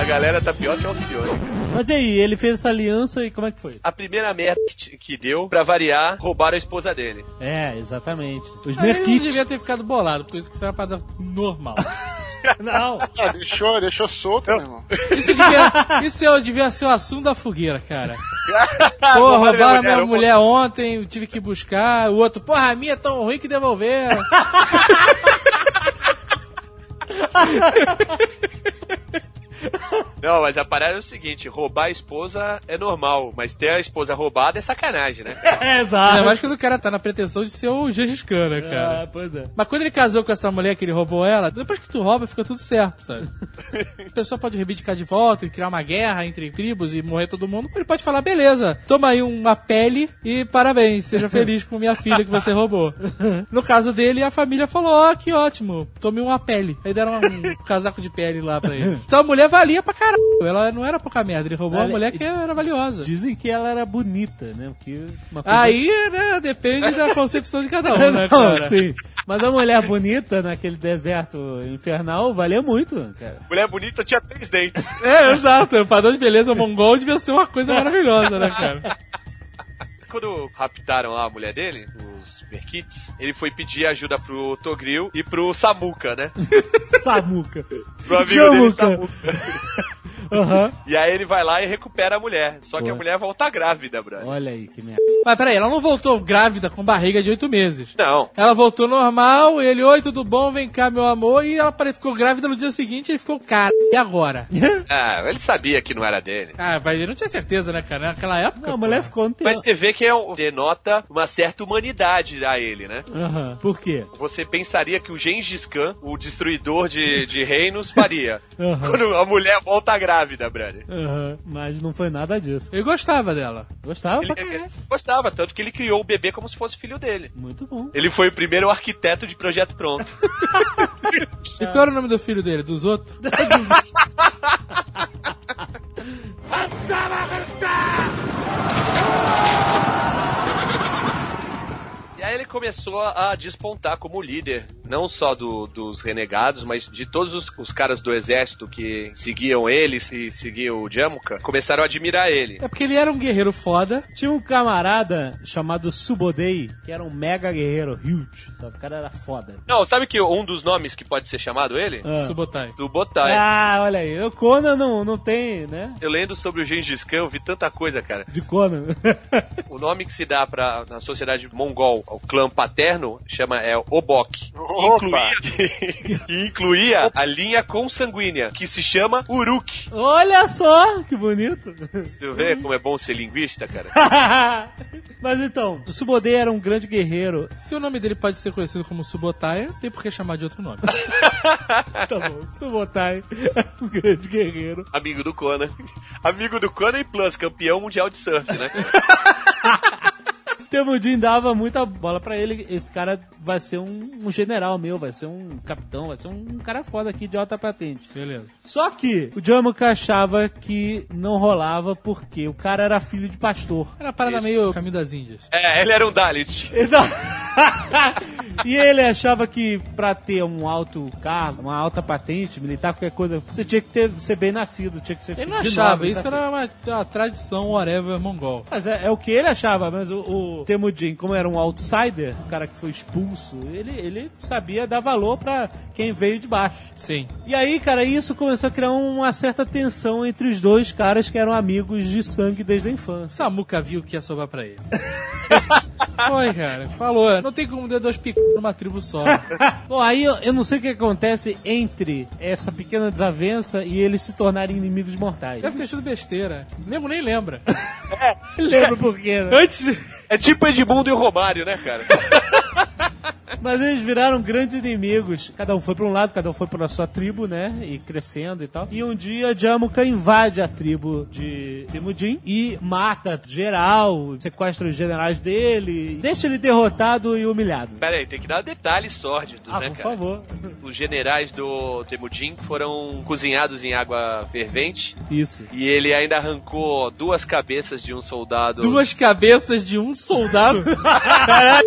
A galera tá pior que Alcione. Mas e aí, ele fez essa aliança e como é que foi? A primeira merda que, que deu, pra variar, roubaram a esposa dele. É, exatamente. Os Aí ele não Merkits. devia ter ficado bolado, porque isso que era uma parada normal. Não. Ah, deixou, deixou solto, meu irmão. Isso devia, isso eu devia ser o assunto da fogueira, cara. Pô, Roubaram roubaram minha eu mulher ontem, eu tive que buscar. O outro, porra, a minha é tão ruim que devolveram. Não, mas a parada é o seguinte: roubar a esposa é normal, mas ter a esposa roubada é sacanagem, né? É, exato. mais quando o cara tá na pretensão de ser o Gengis Khan, né, cara? Ah, pois é. Mas quando ele casou com essa mulher que ele roubou ela, depois que tu rouba, fica tudo certo, sabe? A pessoa pode reivindicar de volta e criar uma guerra entre tribos e morrer todo mundo. Ele pode falar, beleza, toma aí uma pele e parabéns, seja feliz com minha filha que você roubou. No caso dele, a família falou, ó, que ótimo, tome uma pele. Aí deram um casaco de pele lá pra ele. Então a mulher valia pra caralho. Ela não era pouca merda, ele roubou uma Olha, mulher que era valiosa. Dizem que ela era bonita, né? Porque uma coisa- Aí, né, depende da concepção de cada um, né, Não, cara? sim. Mas a mulher bonita naquele deserto infernal valia muito, cara. Mulher bonita tinha três dentes. É, exato. O padrão de beleza mongol devia ser uma coisa maravilhosa, né, cara? Quando raptaram lá a mulher dele, os Merkits, ele foi pedir ajuda pro Togril e pro Samuka, né? Samuca. Pro amigo dele, Samuca. Samuka. Aham. E aí ele vai lá e recupera a mulher. Só que Pô. a mulher volta grávida, brother. Olha aí, que merda. Mas peraí, ela não voltou grávida com barriga de oito meses. Não. Ela voltou normal, ele, oi, tudo bom, vem cá, meu amor, e ela parece ficou grávida no dia seguinte e ele ficou, cara, e agora? Ah, ele sabia que não era dele. Ah, vai, ele não tinha certeza, né, cara? Naquela época. Não, a pô. mulher ficou no tempo. Mas você vê que é denota uma certa humanidade a ele, né? Aham. Por quê? Você pensaria que o Gengis Khan, o destruidor de, de reinos, faria. Quando a mulher volta grávida, brother. Aham. Mas não foi nada disso. Ele gostava dela. Gostava Ele, pra ele caralho. gostava, tanto que ele criou o bebê como se fosse filho dele. Muito bom. Ele foi o primeiro arquiteto de projeto pronto. E qual era o nome do filho dele? Dos outros? E aí ele começou a despontar como líder, não só do- dos renegados, mas de todos os, os caras do exército que seguiam ele e seguiam o Jamuka, começaram a admirar ele. É porque ele era um guerreiro foda. Tinha um camarada chamado Subodei, que era um mega guerreiro, huge. Então, o cara era foda. Não, sabe que um dos nomes que pode ser chamado ele? Ah. Subotai. Do Botai. Ah, olha aí. O Conan não, não tem, né? Eu lendo sobre o Gengis Khan, eu vi tanta coisa, cara. De Conan. O nome que se dá pra, na sociedade mongol ao clã paterno chama é Obok. Incluía, e incluía a linha consanguínea, que se chama Uruk. olha só, que bonito. Tu vê como é bom ser linguista, cara? Mas então, o Subodei era um grande guerreiro. Se o nome dele pode ser conhecido como Subotai, tem por que chamar de outro nome. Tá bom, Subotai era um grande guerreiro. Amigo do Conan. Amigo do Conan e Plus, campeão mundial de surf, né? Temudin dava muita bola pra ele. Esse cara vai ser um, um general meu, vai ser um capitão, vai ser um cara foda aqui de alta patente. Beleza. Só que o Jamuka achava que não rolava porque o cara era filho de pastor. Era uma parada Isso. meio caminho das Índias. É, ele era um Dalit. Então... e ele achava que pra ter um alto cargo, uma alta patente militar, qualquer coisa, você tinha que ter, ser bem nascido, tinha que ser Ele não achava, isso tá era uma, uma tradição whatever mongol. Mas é, é o que ele achava, mas o, o Temujin, como era um outsider, o cara que foi expulso, ele, ele sabia dar valor pra quem veio de baixo. Sim. E aí, cara, isso começou a criar uma certa tensão entre os dois caras que eram amigos de sangue desde a infância. Samuca viu que ia sobrar pra ele. Foi, cara. Falou. Não tem como ter dois picos numa tribo só. Bom, aí eu, eu não sei o que acontece entre essa pequena desavença e eles se tornarem inimigos mortais. Deve ter sido besteira. Nego nem lembra. Lembro por quê, né? Antes. É tipo Edmundo e o Romário, né, cara? Mas eles viraram grandes inimigos. Cada um foi pra um lado, cada um foi pra sua tribo, né? E crescendo e tal. E um dia Jamuka invade a tribo de Temujin e mata geral, sequestra os generais dele, deixa ele derrotado e humilhado. Pera aí, tem que dar detalhes sórdidos, Ah, né, por cara? favor. Os generais do Temujin foram cozinhados em água fervente Isso. e ele ainda arrancou duas cabeças de um soldado. Duas cabeças de um soldado. Caralho.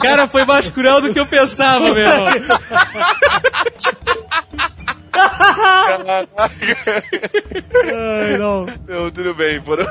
Cara, foi mais do que eu pensava, meu irmão. Ai, não. Não, tudo bem, foram...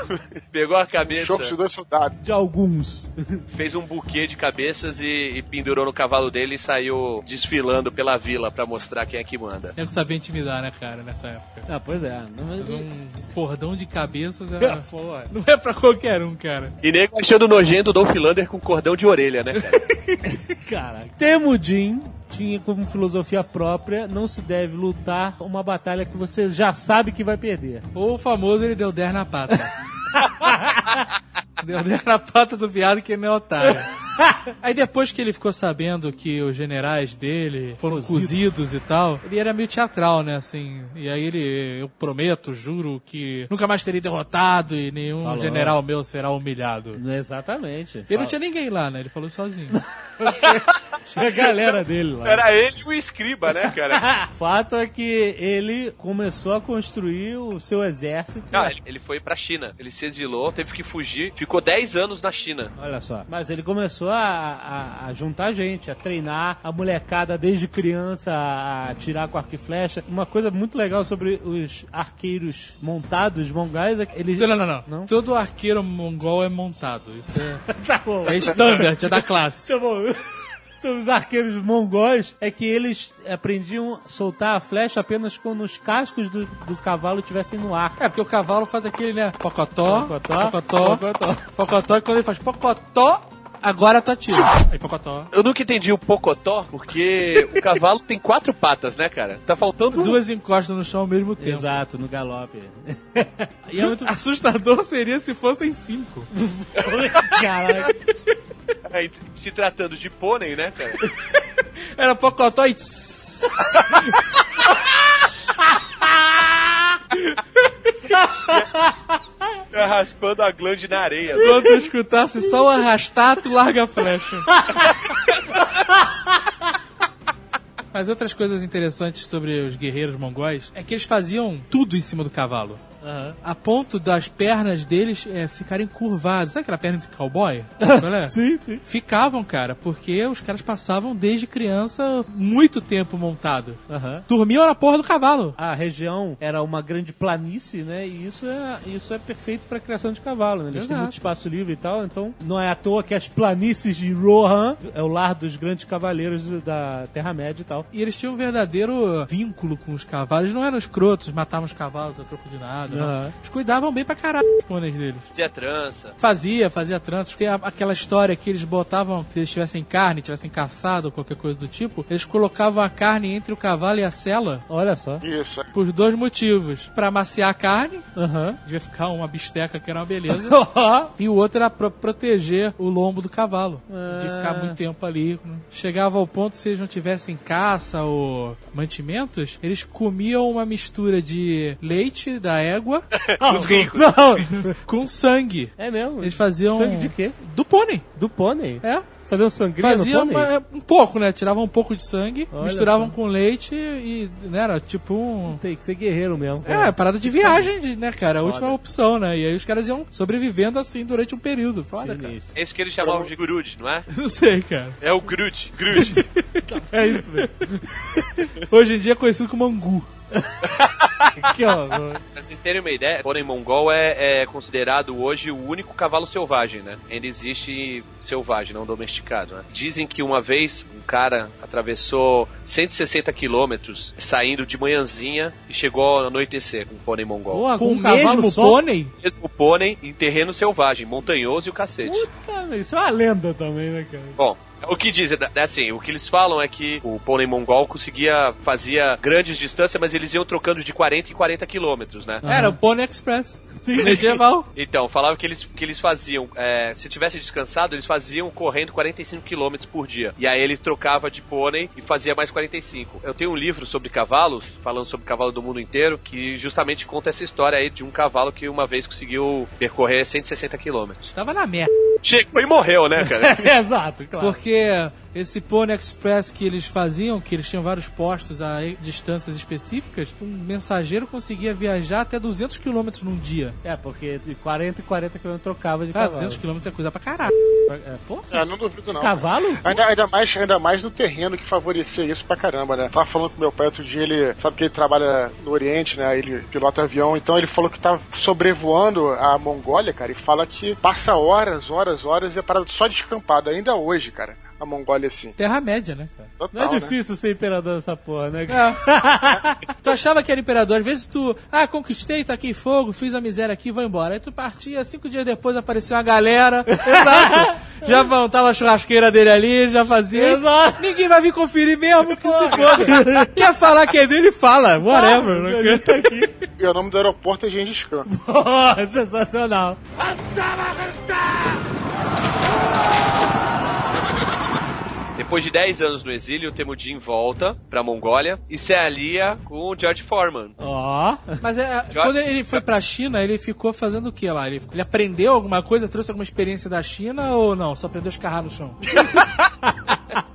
pegou a cabeça, Choco de dois soldados. De alguns. fez um buquê de cabeças e, e pendurou no cavalo dele e saiu desfilando pela vila pra mostrar quem é que manda. Não sabia intimidar, né, cara, nessa época. Ah, pois é. Não, Fazer um cordão de cabeças era... Não é pra qualquer um, cara. E nego achando nojento o Dolph Lander com cordão de orelha, né, cara? Caraca. Temujin tinha como filosofia própria não se deve lutar uma batalha que você já sabe que vai perder. Ou o famoso, ele deu 10 na pata. deu 10 na pata do viado que é otário. Aí depois que ele ficou sabendo que os generais dele foram Cozido. cozidos e tal, ele era meio teatral, né, assim. E aí ele, eu prometo, juro que nunca mais terei derrotado e nenhum Falou. general meu será humilhado. Exatamente. Ele não tinha ninguém lá, né? Ele falou sozinho. tinha a galera dele lá. Era ele e o escriba, né, cara? Fato é que ele começou a construir o seu exército. Não, ele, ele foi pra China. Ele se exilou, teve que fugir, ficou 10 anos na China. Olha só. Mas ele começou começou a, a- a juntar gente, a treinar a molecada desde criança a atirar com arco e flecha. Uma coisa muito legal sobre os arqueiros montados mongais é que eles. Não, não, não, não. Não? Todo arqueiro mongol é montado. Isso é, Tá bom. é standard, é da classe. Tá bom. Sobre os arqueiros mongóis é que eles aprendiam a soltar a flecha apenas quando os cascos do, do cavalo estivessem no ar. É, porque o cavalo faz aquele, né? Pocotó, Pocotó, pocotó, pocotó. pocotó, e quando ele faz pocotó, agora tu atira. Aí pocotó. Eu nunca entendi o pocotó, porque o cavalo tem quatro patas, né, cara? Tá faltando Duas encostas no chão ao mesmo tempo. Exato, no galope. e é muito. Assustador seria se fossem cinco. Caraca. Aí, se tratando de pônei, né, cara? Era pocotó e... Tá raspando a glande na areia. Quando tu escutasse só o arrastar, tu larga a flecha. Mas outras coisas interessantes sobre os guerreiros mongóis é que eles faziam tudo em cima do cavalo. A ponto das pernas deles é, ficarem curvadas. Sabe aquela perna de cowboy? É? Sim, sim. Ficavam, cara, porque os caras passavam desde criança muito tempo montado. Aham. Dormiam na porra do cavalo. A região era uma grande planície, né? E isso é, isso é perfeito para criação de cavalo, né? Eles têm Exato. muito espaço livre e tal, então não é à toa que as planícies de Rohan é o lar dos grandes cavaleiros da Terra-média e tal. E eles tinham um verdadeiro vínculo com os cavalos. Eles não eram escrotos, matavam os cavalos a troco de nada. Aham. Eles cuidavam bem pra caralho dos pôneis deles. Fazia trança. Fazia, fazia tranças. Tem a- aquela história que eles botavam, que eles tivessem carne, tivessem caçado ou qualquer coisa do tipo, eles colocavam a carne entre o cavalo e a sela Olha só. Isso. por dois motivos. Pra amaciar a carne, Aham. devia ficar uma bisteca que era uma beleza. E o outro era pra proteger o lombo do cavalo. De ficar muito tempo ali. Chegava ao ponto, se eles não tivessem caça ou mantimentos, eles comiam uma mistura de leite da égua Os ricos. Não, com sangue. é mesmo. Eles faziam. Sangue de quê? Do pônei. Do pônei? É. Fazer um sangria Faziam no pônei? uma- um pouco, né? Tiravam um pouco de sangue, Olha misturavam só. com leite e, né, era tipo um. Tem que ser guerreiro mesmo. É, parada de viagem, de, né, cara? A Foda. última opção, né? E aí os caras iam sobrevivendo assim durante um período. Foda, cara. Sinistro. É isso que eles chamavam de grude, não é? Não sei, cara. É o grude. Grude. É isso mesmo. Hoje em dia é conhecido como angu. que horror. Pra vocês terem uma ideia, o pônei mongol é, é considerado hoje o único cavalo selvagem, né? Ainda existe selvagem, não domesticado, né? Dizem que uma vez um cara atravessou 160 quilômetros saindo de manhãzinha e chegou ao anoitecer com o pônei mongol. Porra, Com o um cavalo mesmo só? pônei? Mesmo pônei em terreno selvagem, montanhoso e o cacete. Puta, isso é uma lenda também, né, cara? Bom, o que dizem, é assim, o que eles falam é que o pônei mongol conseguia, fazia grandes distâncias, mas eles iam trocando de 40 em 40 quilômetros, né? Era o Pônei Express. Medieval. Então, falavam que eles, que eles faziam, é, se tivesse descansado, eles faziam correndo 45 km por dia. E aí ele trocava de pônei e fazia mais 45. Eu tenho um livro sobre cavalos, falando sobre cavalo do mundo inteiro, que justamente conta essa história aí de um cavalo que uma vez conseguiu percorrer 160 km. Tava na merda. Chegou e morreu, né, cara? Exato, claro. Porque esse Pônei Express que eles faziam, que eles tinham vários postos a distâncias específicas, um mensageiro conseguia viajar até 200 km num dia. É, porque de 40 e 40 km trocava de Cara, cavalo. 200 km é coisa pra caralho. É, porra? É, não duvido não. Cavalo? Ainda, ainda mais, ainda mais no terreno que favorecia isso pra caramba, né? Tava falando com meu pai outro dia, ele sabe que ele trabalha no Oriente, né? Ele pilota avião, então ele falou que tá sobrevoando a Mongólia, cara, e fala que passa horas, horas, horas e é parado só descampado, ainda hoje, cara. A Mongólia assim. Terra-média, né, cara? Não é Total, né? difícil ser imperador dessa porra, né? É. tu achava que era imperador, às vezes tu, ah, conquistei, taquei fogo, fiz a miséria aqui, vou embora. Aí tu partia, cinco dias depois apareceu uma galera, exato, já montava a churrasqueira dele ali, já fazia. Exato. Ninguém vai vir conferir mesmo, que se foda. Quer falar que é dele, fala, whatever. Ah, não ele tá aqui. E o nome do aeroporto é Gengis Khan. Porra, sensacional. Depois de 10 anos no exílio, o Temujin volta pra Mongólia e se alia com o George Foreman. Ó. Mas é, quando ele foi pra China, ele ficou fazendo o que lá? Ele, ele aprendeu alguma coisa, trouxe alguma experiência da China ou não? Só aprendeu a escarrar no chão?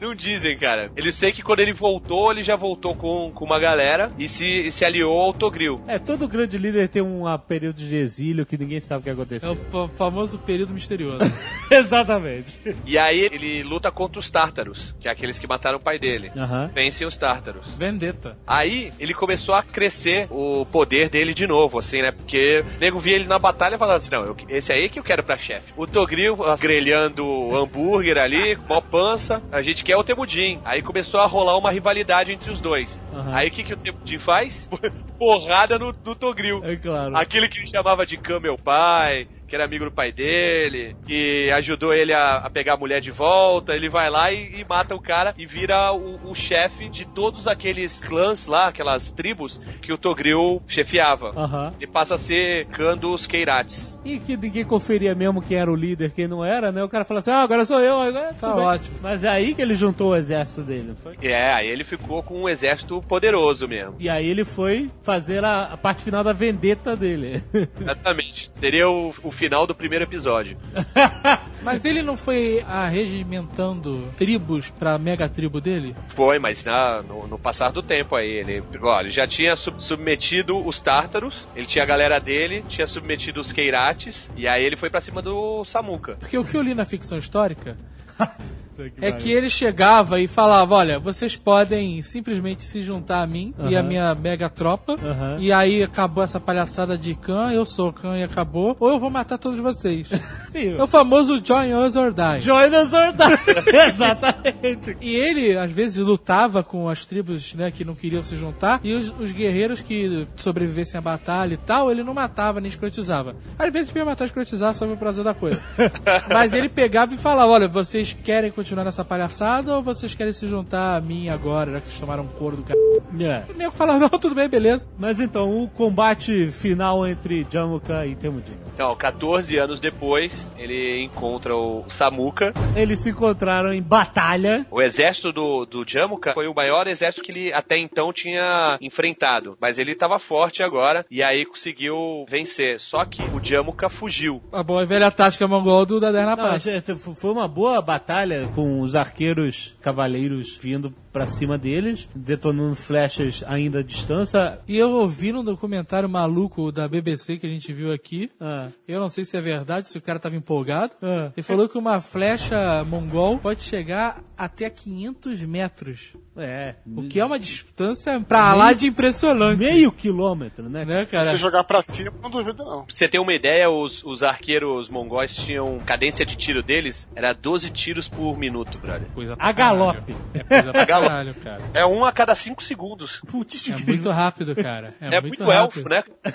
Não dizem, cara. Ele sei que quando ele voltou, ele já voltou com, com uma galera e se, e se aliou ao Togril. É, todo grande líder tem um ah, período de exílio que ninguém sabe o que É aconteceu. o fa- famoso período misterioso. Exatamente. E aí ele luta contra os Tártaros, que é aqueles que mataram o pai dele. Aham. Vencem os Tártaros. Vendetta. Aí ele começou a crescer o poder dele de novo, assim, né? Porque o nego via ele na batalha e falava assim: não, eu- esse aí que eu quero pra chefe. O Togril grelhando hambúrguer ali, com mó pança, a gente quer o Temudin. Aí começou a rolar uma rivalidade entre os dois. Aham. Aí o que, que o Temudin faz? Porrada no, no Togril. É claro. Aquele que ele chamava de Camel Pai, que era amigo do pai dele, que ajudou ele a, a pegar a mulher de volta, ele vai lá e, e mata o cara e vira o, o chefe de todos aqueles clãs lá, aquelas tribos que o Togril chefiava. Aham. Ele passa a ser clã dos Keirates. E que ninguém conferia mesmo quem era o líder, quem não era, né? O cara fala assim, ah, agora sou eu, agora Tá tudo bem. ótimo. Mas é aí que ele juntou o exército dele, não foi? É, aí ele ficou com um exército poderoso mesmo. E aí ele foi fazer a, a parte final da vendetta dele. Exatamente. Seria o, o final do primeiro episódio. Mas ele não foi arregimentando tribos pra mega tribo dele? Foi, mas na- no, no passar do tempo aí, ele, olha, ele já tinha sub- submetido os Tártaros, ele tinha a galera dele, tinha submetido os Keirates, e aí ele foi pra cima do Samuka. Porque o que eu li na ficção histórica é que ele chegava e falava: Olha, vocês podem simplesmente se juntar a mim e a minha mega tropa. Aham. E aí acabou essa palhaçada de Khan, eu sou Khan e acabou. Ou eu vou matar todos vocês. Sim, é o famoso Join Us or Die. Join us or die. Exatamente. E ele, às vezes, lutava com as tribos né, que não queriam se juntar, e os, os guerreiros que sobrevivessem à batalha e tal, ele não matava nem escrotizava. Às vezes ele ia matar e escrotizar só pelo prazer da coisa. Mas ele pegava e falava: olha, vocês querem continuar nessa palhaçada ou vocês querem se juntar a mim agora, já que vocês tomaram um couro do cara? É. O nego falava: não, tudo bem, beleza. Mas então, o combate final entre Jamuka e Temudin. Então, 14 anos depois, ele encontra o Samuka. Eles se encontraram em batalha. O exército do, do Jamuka foi o maior exército que ele até então tinha enfrentado. Mas ele tava forte agora, e aí conseguiu vencer. Só que o Jamuka fugiu. A boa e velha tática mongol do Dadé na Não, foi uma boa batalha com os arqueiros cavaleiros vindo pra cima deles, detonando flechas ainda à distância. E eu ouvi num documentário maluco da BBC que a gente viu aqui. Ah, Eu não sei se é verdade, se o cara tava empolgado. Ah. Ele falou que uma flecha mongol pode chegar até 500 metros. é. O que é uma distância pra lá de impressionante. Meio quilômetro, né? Né, Se cara? você jogar pra cima, não duvido não. Pra você ter uma ideia, os, os arqueiros mongóis tinham cadência de tiro deles, era 12 tiros por minuto, brother. Coisa pra A galope. É coisa pra galope. Caralho, cara. É um a cada 5 segundos. Putz, É muito rápido, cara. É, É, muito, muito, elfo, né?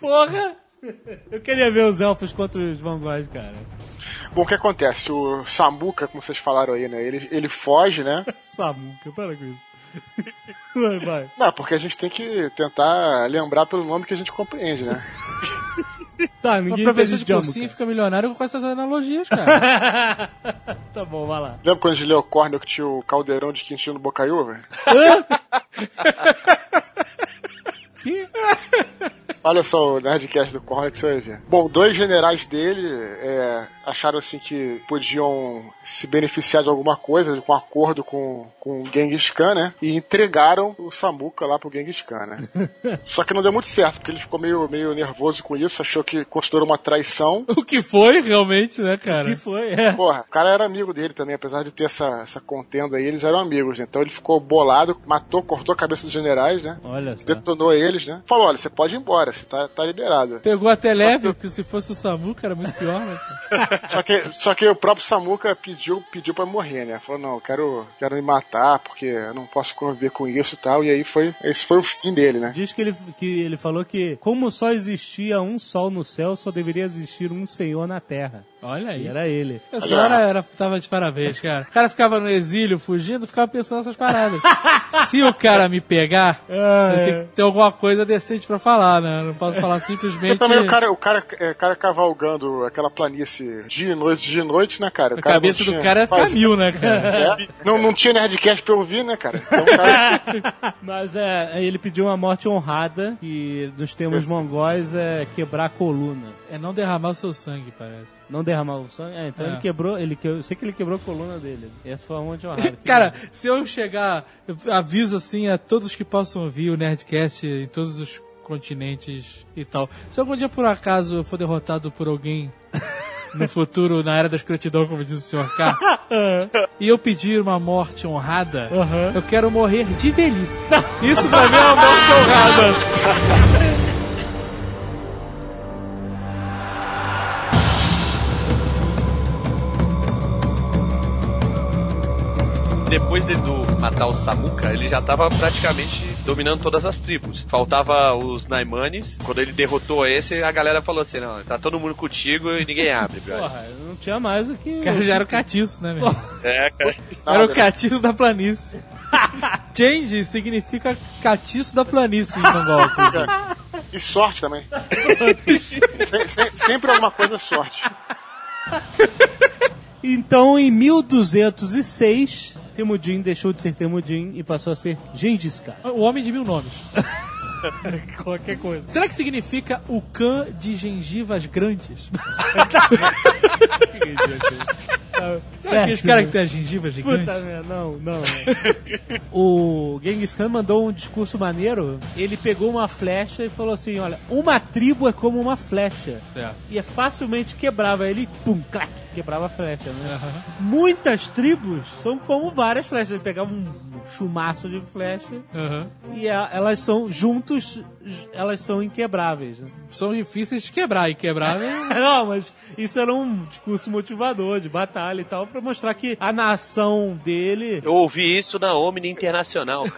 porra! Eu queria ver os elfos contra os mongóis, cara. Bom, o que acontece? O Samuka, como vocês falaram aí, né? Ele, ele foge, né? Samuca, para com isso. Vai, vai. Não, porque a gente tem que tentar lembrar pelo nome que a gente compreende, né? Tá, Uma ninguém professor de cursinho fica milionário com essas analogias, cara. Tá bom, vai lá. Lembra quando a gente leu o Cornel que tinha o caldeirão de quintinho no Bocaiúva? que? Olha só o Nerdcast do Cornel que você vai ver. Bom, dois generais dele é, acharam assim que podiam se beneficiar de alguma coisa, com um acordo com, com o Genghis Khan, né? E entregaram o Samuka lá pro Genghis Khan, né? Só que não deu muito certo, porque ele ficou meio, meio nervoso com isso, achou que considerou uma traição. O que foi, realmente, né, cara? que foi? É. Porra, o cara era amigo dele também, apesar de ter essa, essa contenda aí, eles eram amigos, né? Então ele ficou bolado, matou, cortou a cabeça dos generais, né? Olha só. Detonou eles, né? Falou, olha, você pode ir embora, você tá, tá liberado. Pegou até leve, porque se fosse o Samu, cara, muito pior, né? Só que, só que o próprio Samuka pediu, pediu pra morrer, né? Falou, não, quero, quero me matar, porque eu não posso conviver com isso e tal. E aí foi, esse foi o fim dele, né? Diz que ele, que ele falou que, como só existia um sol no céu, só deveria existir um senhor na terra. Olha E aí. era ele. Essa hora era, tava de parabéns, cara. O cara ficava no exílio, fugindo, ficava pensando nessas paradas. Se o cara me pegar, Ah, eu é. tenho que ter alguma coisa decente pra falar, né? Eu não posso falar E simplesmente. também o cara, o cara, é, cara cavalgando aquela planície dia e noite, dia e noite, né, cara? O A cara cabeça não do tinha- cara é ficar faz- mil, né, cara? É, não, não tinha Nerdcast pra eu ouvir, né, cara? Então, cara Mas é, ele pediu uma morte honrada, que nos termos mongóis é quebrar a coluna. É não derramar o seu sangue, parece. Não derramar o sangue? É, então É. ele quebrou, ele que, eu sei que ele quebrou a coluna dele. Essa foi a morte honrada. Cara, se eu chegar, eu aviso assim a todos que possam ouvir o Nerdcast em todos os continentes e tal. Se algum dia por acaso eu for derrotado por alguém no futuro, na era da escrotidão, como diz o Sr. K, e eu pedir uma morte honrada, eu quero morrer de velhice. Isso pra mim é uma morte honrada. Depois de do matar o Samuka, ele já tava praticamente dominando todas as tribos. Faltava os Naimanes. Quando ele derrotou esse, a galera falou assim: não, tá todo mundo contigo e ninguém abre, brother. Porra, não tinha mais o que. O cara já era o catiço, né, meu? É, cara. Era o catiço da planície. Change significa catiço da planície em mongol. E sorte também. Se- se- sempre alguma coisa é sorte. Então, em 1206, Temudin deixou de ser Temudin e passou a ser Gengis Khan. O homem de mil nomes. Qualquer coisa. Será que significa o cã de gengivas grandes? Será que esse cara que tem as gengivas gigantes? Puta merda, não, não. não. o Genghis Khan mandou um discurso maneiro. Ele pegou uma flecha e falou assim: Olha, uma tribo é como uma flecha. Certo. E é facilmente quebrável. Aí Ele, pum, clac, quebrava a flecha, né? Aham. Muitas tribos são como várias flechas. Ele pegava um chumaço de flecha Aham. e a- elas são juntos, elas são inquebráveis. né? São difíceis de quebrar e quebrar é- Não, mas isso era um discurso motivador de batalha e tal, pra mostrar que a nação dele. Eu ouvi isso na Omni Internacional.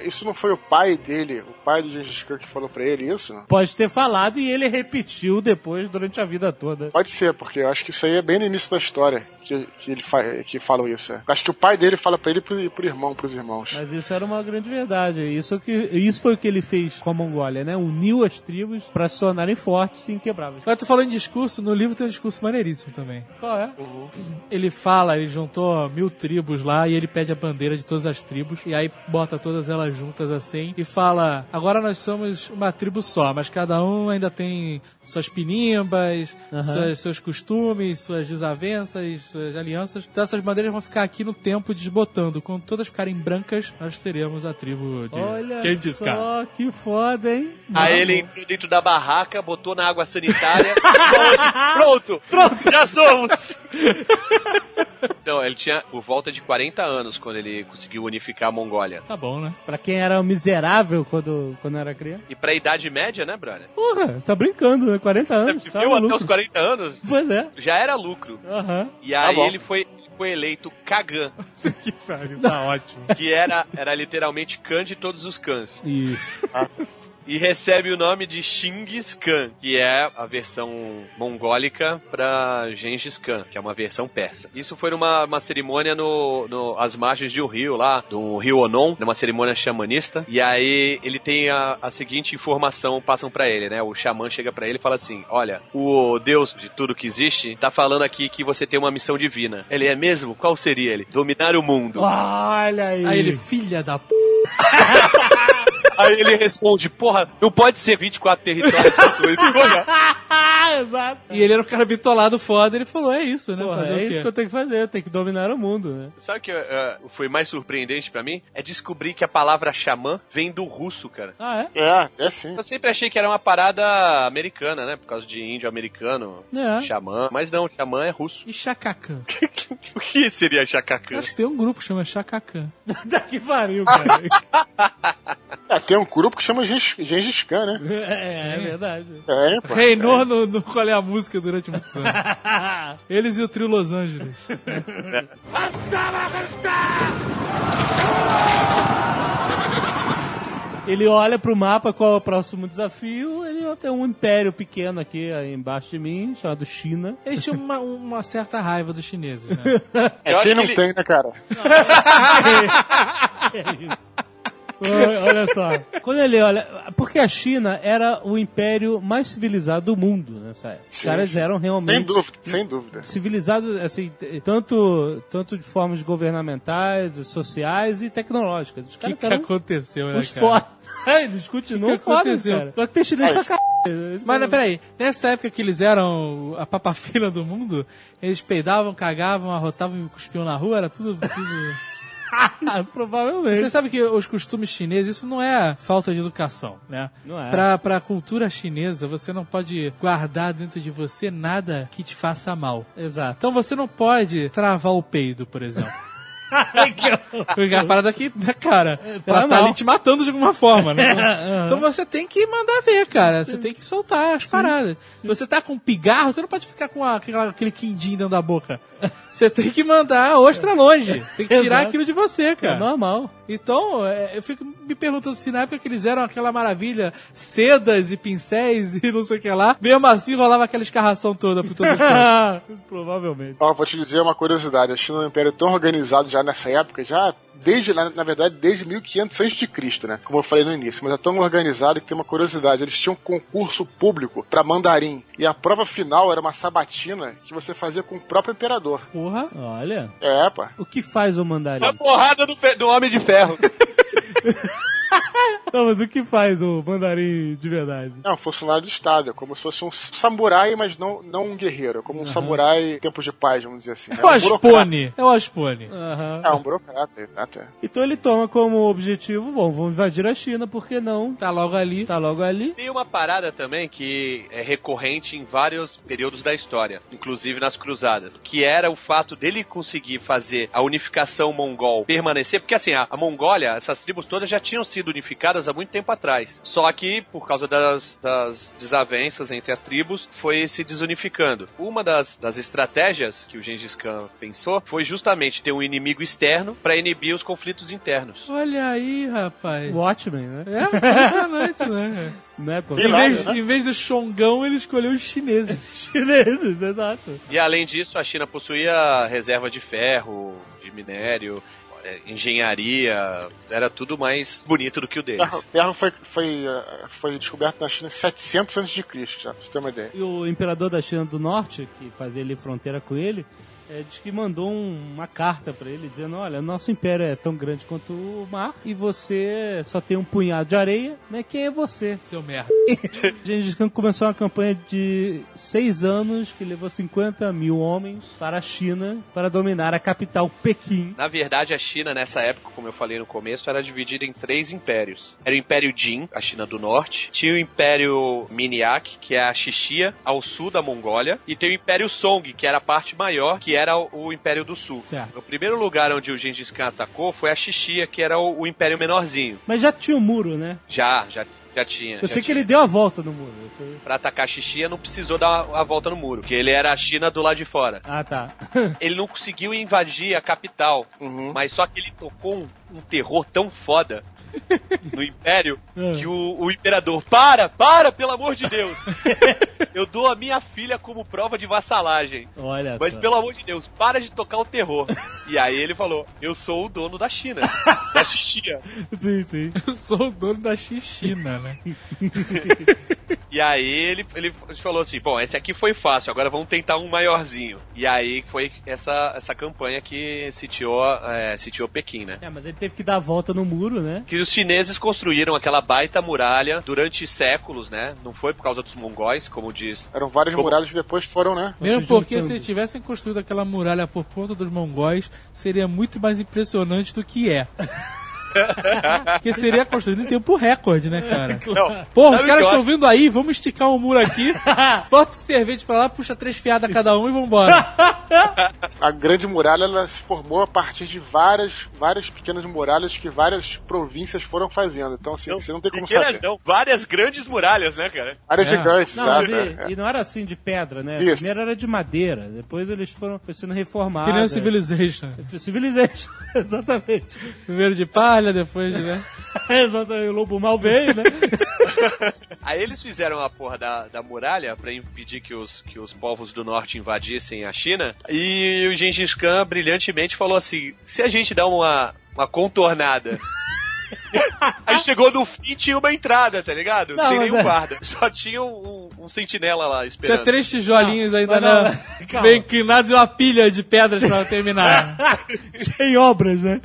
Isso não foi o pai dele, o pai do Gengis Khan que falou pra ele isso? Pode ter falado e ele repetiu depois durante a vida toda. Pode ser, porque eu acho que isso aí é bem no início da história que, que ele fa que falam isso. é. Acho que o pai dele fala pra ele e pro, pro irmão, pros irmãos. Mas isso era uma grande verdade. Isso, que, isso foi o que ele fez com a Mongólia, né? Uniu as tribos pra se tornarem fortes e inquebráveis. Agora tu falou em discurso, no livro tem um discurso maneiríssimo também. Qual é? Ele fala, ele juntou mil tribos lá e ele pede a bandeira de todas as tribos e aí bota todas elas juntas assim e fala: agora nós somos uma tribo só, mas cada um ainda tem suas pinimbas, suas- seus costumes, suas desavenças, suas alianças. Então essas bandeiras vão ficar aqui no tempo desbotando. Quando todas ficarem brancas, nós seremos a tribo de Olha Gengis Khan. só, que foda, hein? Aí ele entrou dentro da barraca, botou na água sanitária assim: Pronto! Pronto! Já somos! Então, ele tinha por volta de 40 anos quando ele conseguiu unificar a Mongólia. Tá bom, né? Pra quem era miserável quando, quando era criança. E pra idade média, né, brother? Porra, você tá brincando, né? 40 anos. Você Tá viveu até os 40 anos, Pois é. já era lucro. Aham. E aí bom. ele foi, foi eleito Kagan, que pariu, tá ótimo. que era, era literalmente Khan de todos os Khans. Isso. E recebe o nome de Genghis Khan, que é a versão mongólica pra Gengis Khan, que é uma versão persa. Isso foi numa uma cerimônia no, no às margens de um rio lá, do rio Onon, numa cerimônia xamanista. E aí ele tem a, a seguinte informação, passam pra ele, né? O xamã chega pra ele e fala assim: Olha, o Deus de tudo que existe tá falando aqui que você tem uma missão divina. Ele é mesmo? Qual seria ele? Dominar o mundo. Olha aí. Aí ele, filha da p. Aí ele responde: Porra, não pode ser 24 territórios da sua escolha. Exato. E ele era um cara bitolado foda, ele falou: é isso, né? Porra, Fazer é o quê? isso que eu tenho que fazer, eu tenho que dominar o mundo, né? Sabe o que eh, foi mais surpreendente pra mim? É descobrir que a palavra xamã vem do russo, cara. Ah, é? É, é sim. Eu sempre achei que era uma parada americana, né? Por causa de índio americano, É. xamã. Mas não, xamã é russo. E Chacacan. o que seria chacacan? Acho que tem um grupo que chama Chacacan. Daqui pariu, cara. É, tem um grupo que chama Gengis Khan, né? é, é verdade. É, pô. Reinou no, no Qual é a Música durante muitos anos. Eles e o trio Los Angeles. Ele olha pro mapa qual é o próximo desafio. Ele tem um império pequeno aqui embaixo de mim, chamado China. Eles tinham uma, uma certa raiva dos chineses, né? É, quem não ele- tem, né, cara? É isso. Olha só. Quando ele olha. Porque a China era o império mais civilizado do mundo nessa época. Os caras eram realmente. Sem dúvida, sem dúvida. civilizados, assim, tanto, tanto de formas governamentais, sociais e tecnológicas. Os O que, que aconteceu, né, os cara? fodas. Eles continuam fodas, aconteceu? cara. Só que tem chinês pra Mas- caralho. Mas não, peraí, nessa época que eles eram a papafila do mundo, eles peidavam, cagavam, arrotavam e cuspiam na rua, era tudo. tudo... Provavelmente. Você sabe que os costumes chineses, isso não é falta de educação, né? Não é. Pra, pra cultura chinesa, você não pode guardar dentro de você nada que te faça mal. Exato. Então você não pode travar o peido, por exemplo. A parada aqui, né, cara, ela tá ali te matando de alguma forma, né? Então você tem que mandar ver, cara. Você tem que soltar as paradas. Se você tá com pigarro, você não pode ficar com a- aquele quindim dentro da boca. Você tem que mandar a ostra longe. Tem que tirar aquilo de você, É cara. normal. Então, é, eu fico me perguntando se na época que eles eram aquela maravilha, sedas e pincéis e não sei o que lá, mesmo assim rolava aquela escarração toda por todas as partes. Provavelmente. Ó, vou te dizer uma curiosidade. A China é um império tão organizado já nessa época, já desde, na, na verdade, desde 1500 a.C., né? Como eu falei no início. Mas é tão organizado que tem uma curiosidade. Eles tinham um concurso público pra mandarim. E a prova final era uma sabatina que você fazia com o próprio imperador. Porra. Olha. É, pá. O que faz o mandarim? A porrada do, do Homem de Ferro. Não, mas o que faz o mandarim de verdade? É um funcionário de Estado. É como se fosse um samurai, mas não, não um guerreiro. É como um samurai em tempos de paz, vamos dizer assim. É o um. Aspone. É o Aspone. É um burocrata, exato. é. Então ele toma como objetivo, bom, vamos invadir a China, por que não? Tá logo ali. Tá logo ali. Tem uma parada também que é recorrente em vários períodos da história, inclusive nas cruzadas, que era o fato dele conseguir fazer a unificação mongol permanecer, porque assim, a, a Mongólia, essas tribos todas já tinham sido unificadas há muito tempo atrás. Só que, por causa das, das desavenças entre as tribos, foi se desunificando. Uma das, das estratégias que o Gengis Khan pensou foi justamente ter um inimigo externo para inibir os conflitos internos. Olha aí, rapaz. Watchmen, né? É impressionante, né? Né, pô? Em vez, em vez do Xongão, ele escolheu os chineses. chineses, exato. E além disso, a China possuía reserva de ferro, de minério, eh, engenharia, era tudo mais bonito do que o deles. Ferro, ferro foi, foi, eh, foi descoberto na China em 700 a.C., já, pra você ter uma ideia. E o imperador da China do Norte, que fazia ali fronteira com ele, é, diz que mandou um- uma carta pra ele dizendo: Olha, nosso império é tão grande quanto o mar e você só tem um punhado de areia, né? Quem é você? Seu merda. Gengis Khan começou uma campanha de seis anos que levou 50 mil homens para a China para dominar a capital Pequim. Na verdade, a China, nessa época, como eu falei no começo, era dividida em três impérios. Era o Império Jin, a China do Norte. Tinha o Império Minyak, que é a Xixia, ao sul da Mongólia. E tem o Império Song, que era a parte maior, que era o, Império do Sul. Certo. O primeiro lugar onde o Gengis Khan atacou foi a Xixia, que era o, o Império menorzinho. Mas já tinha o muro, né? Já, já, já tinha. Eu já sei que tinha. ele deu a volta no muro. Foi- Pra atacar a Xixia não precisou dar a volta no muro, porque ele era a China do lado de fora. Ah, tá. Ele não conseguiu invadir a capital, mas só que ele tocou um, um terror tão foda no Império Ah. que o, o Imperador, para, para, pelo amor de Deus! Eu dou a minha filha como prova de vassalagem. Olha Mas só. pelo amor de Deus, para de tocar o terror. E aí ele falou: Eu sou o dono da China, da Xixia. Sim, sim. Eu sou o dono da Xixina, né? E aí ele, ele falou assim: bom, esse aqui foi fácil, agora vamos tentar um maiorzinho. E aí foi essa, essa campanha que sitiou, é, sitiou Pequim, né? É, mas ele teve que dar a volta no muro, né? Que os chineses construíram aquela baita muralha durante séculos, né? Não foi por causa dos mongóis, como diz. Eram várias Como- muralhas que depois foram, né? Mesmo porque se tivessem construído aquela muralha por conta dos mongóis, seria muito mais impressionante do que é. Porque seria construído em tempo recorde, né, cara? Não, Porra, os sabe que caras estão vindo aí, vamos esticar um muro aqui, bota o sorvete pra lá, puxa três fiadas cada um e vambora. A grande muralha ela se formou a partir de várias, várias pequenas muralhas que várias províncias foram fazendo. Então, assim, você não tem como pequenas saber. não, várias grandes muralhas, né, cara? Áreas É. gigantes, Não, exato. e, é. e não era assim de pedra, né? Isso. Primeiro era de madeira, depois eles foram sendo reformados. Que nem o Civilization. Civilization, exatamente. Primeiro de palha, depois de, né? exatamente. O lobo mal veio, né? Aí eles fizeram a porra da, da muralha pra impedir que os, que os povos do norte invadissem a China. E o Gengis Khan brilhantemente falou assim: se a gente dá uma, uma contornada. Aí chegou no fim tinha uma entrada, tá ligado? Não, Sem nenhum é- guarda. Só tinha um, um sentinela lá Tinha esperando. três tijolinhos ainda mas não, na, bem inclinados e uma pilha de pedras pra terminar. Sem obras, né?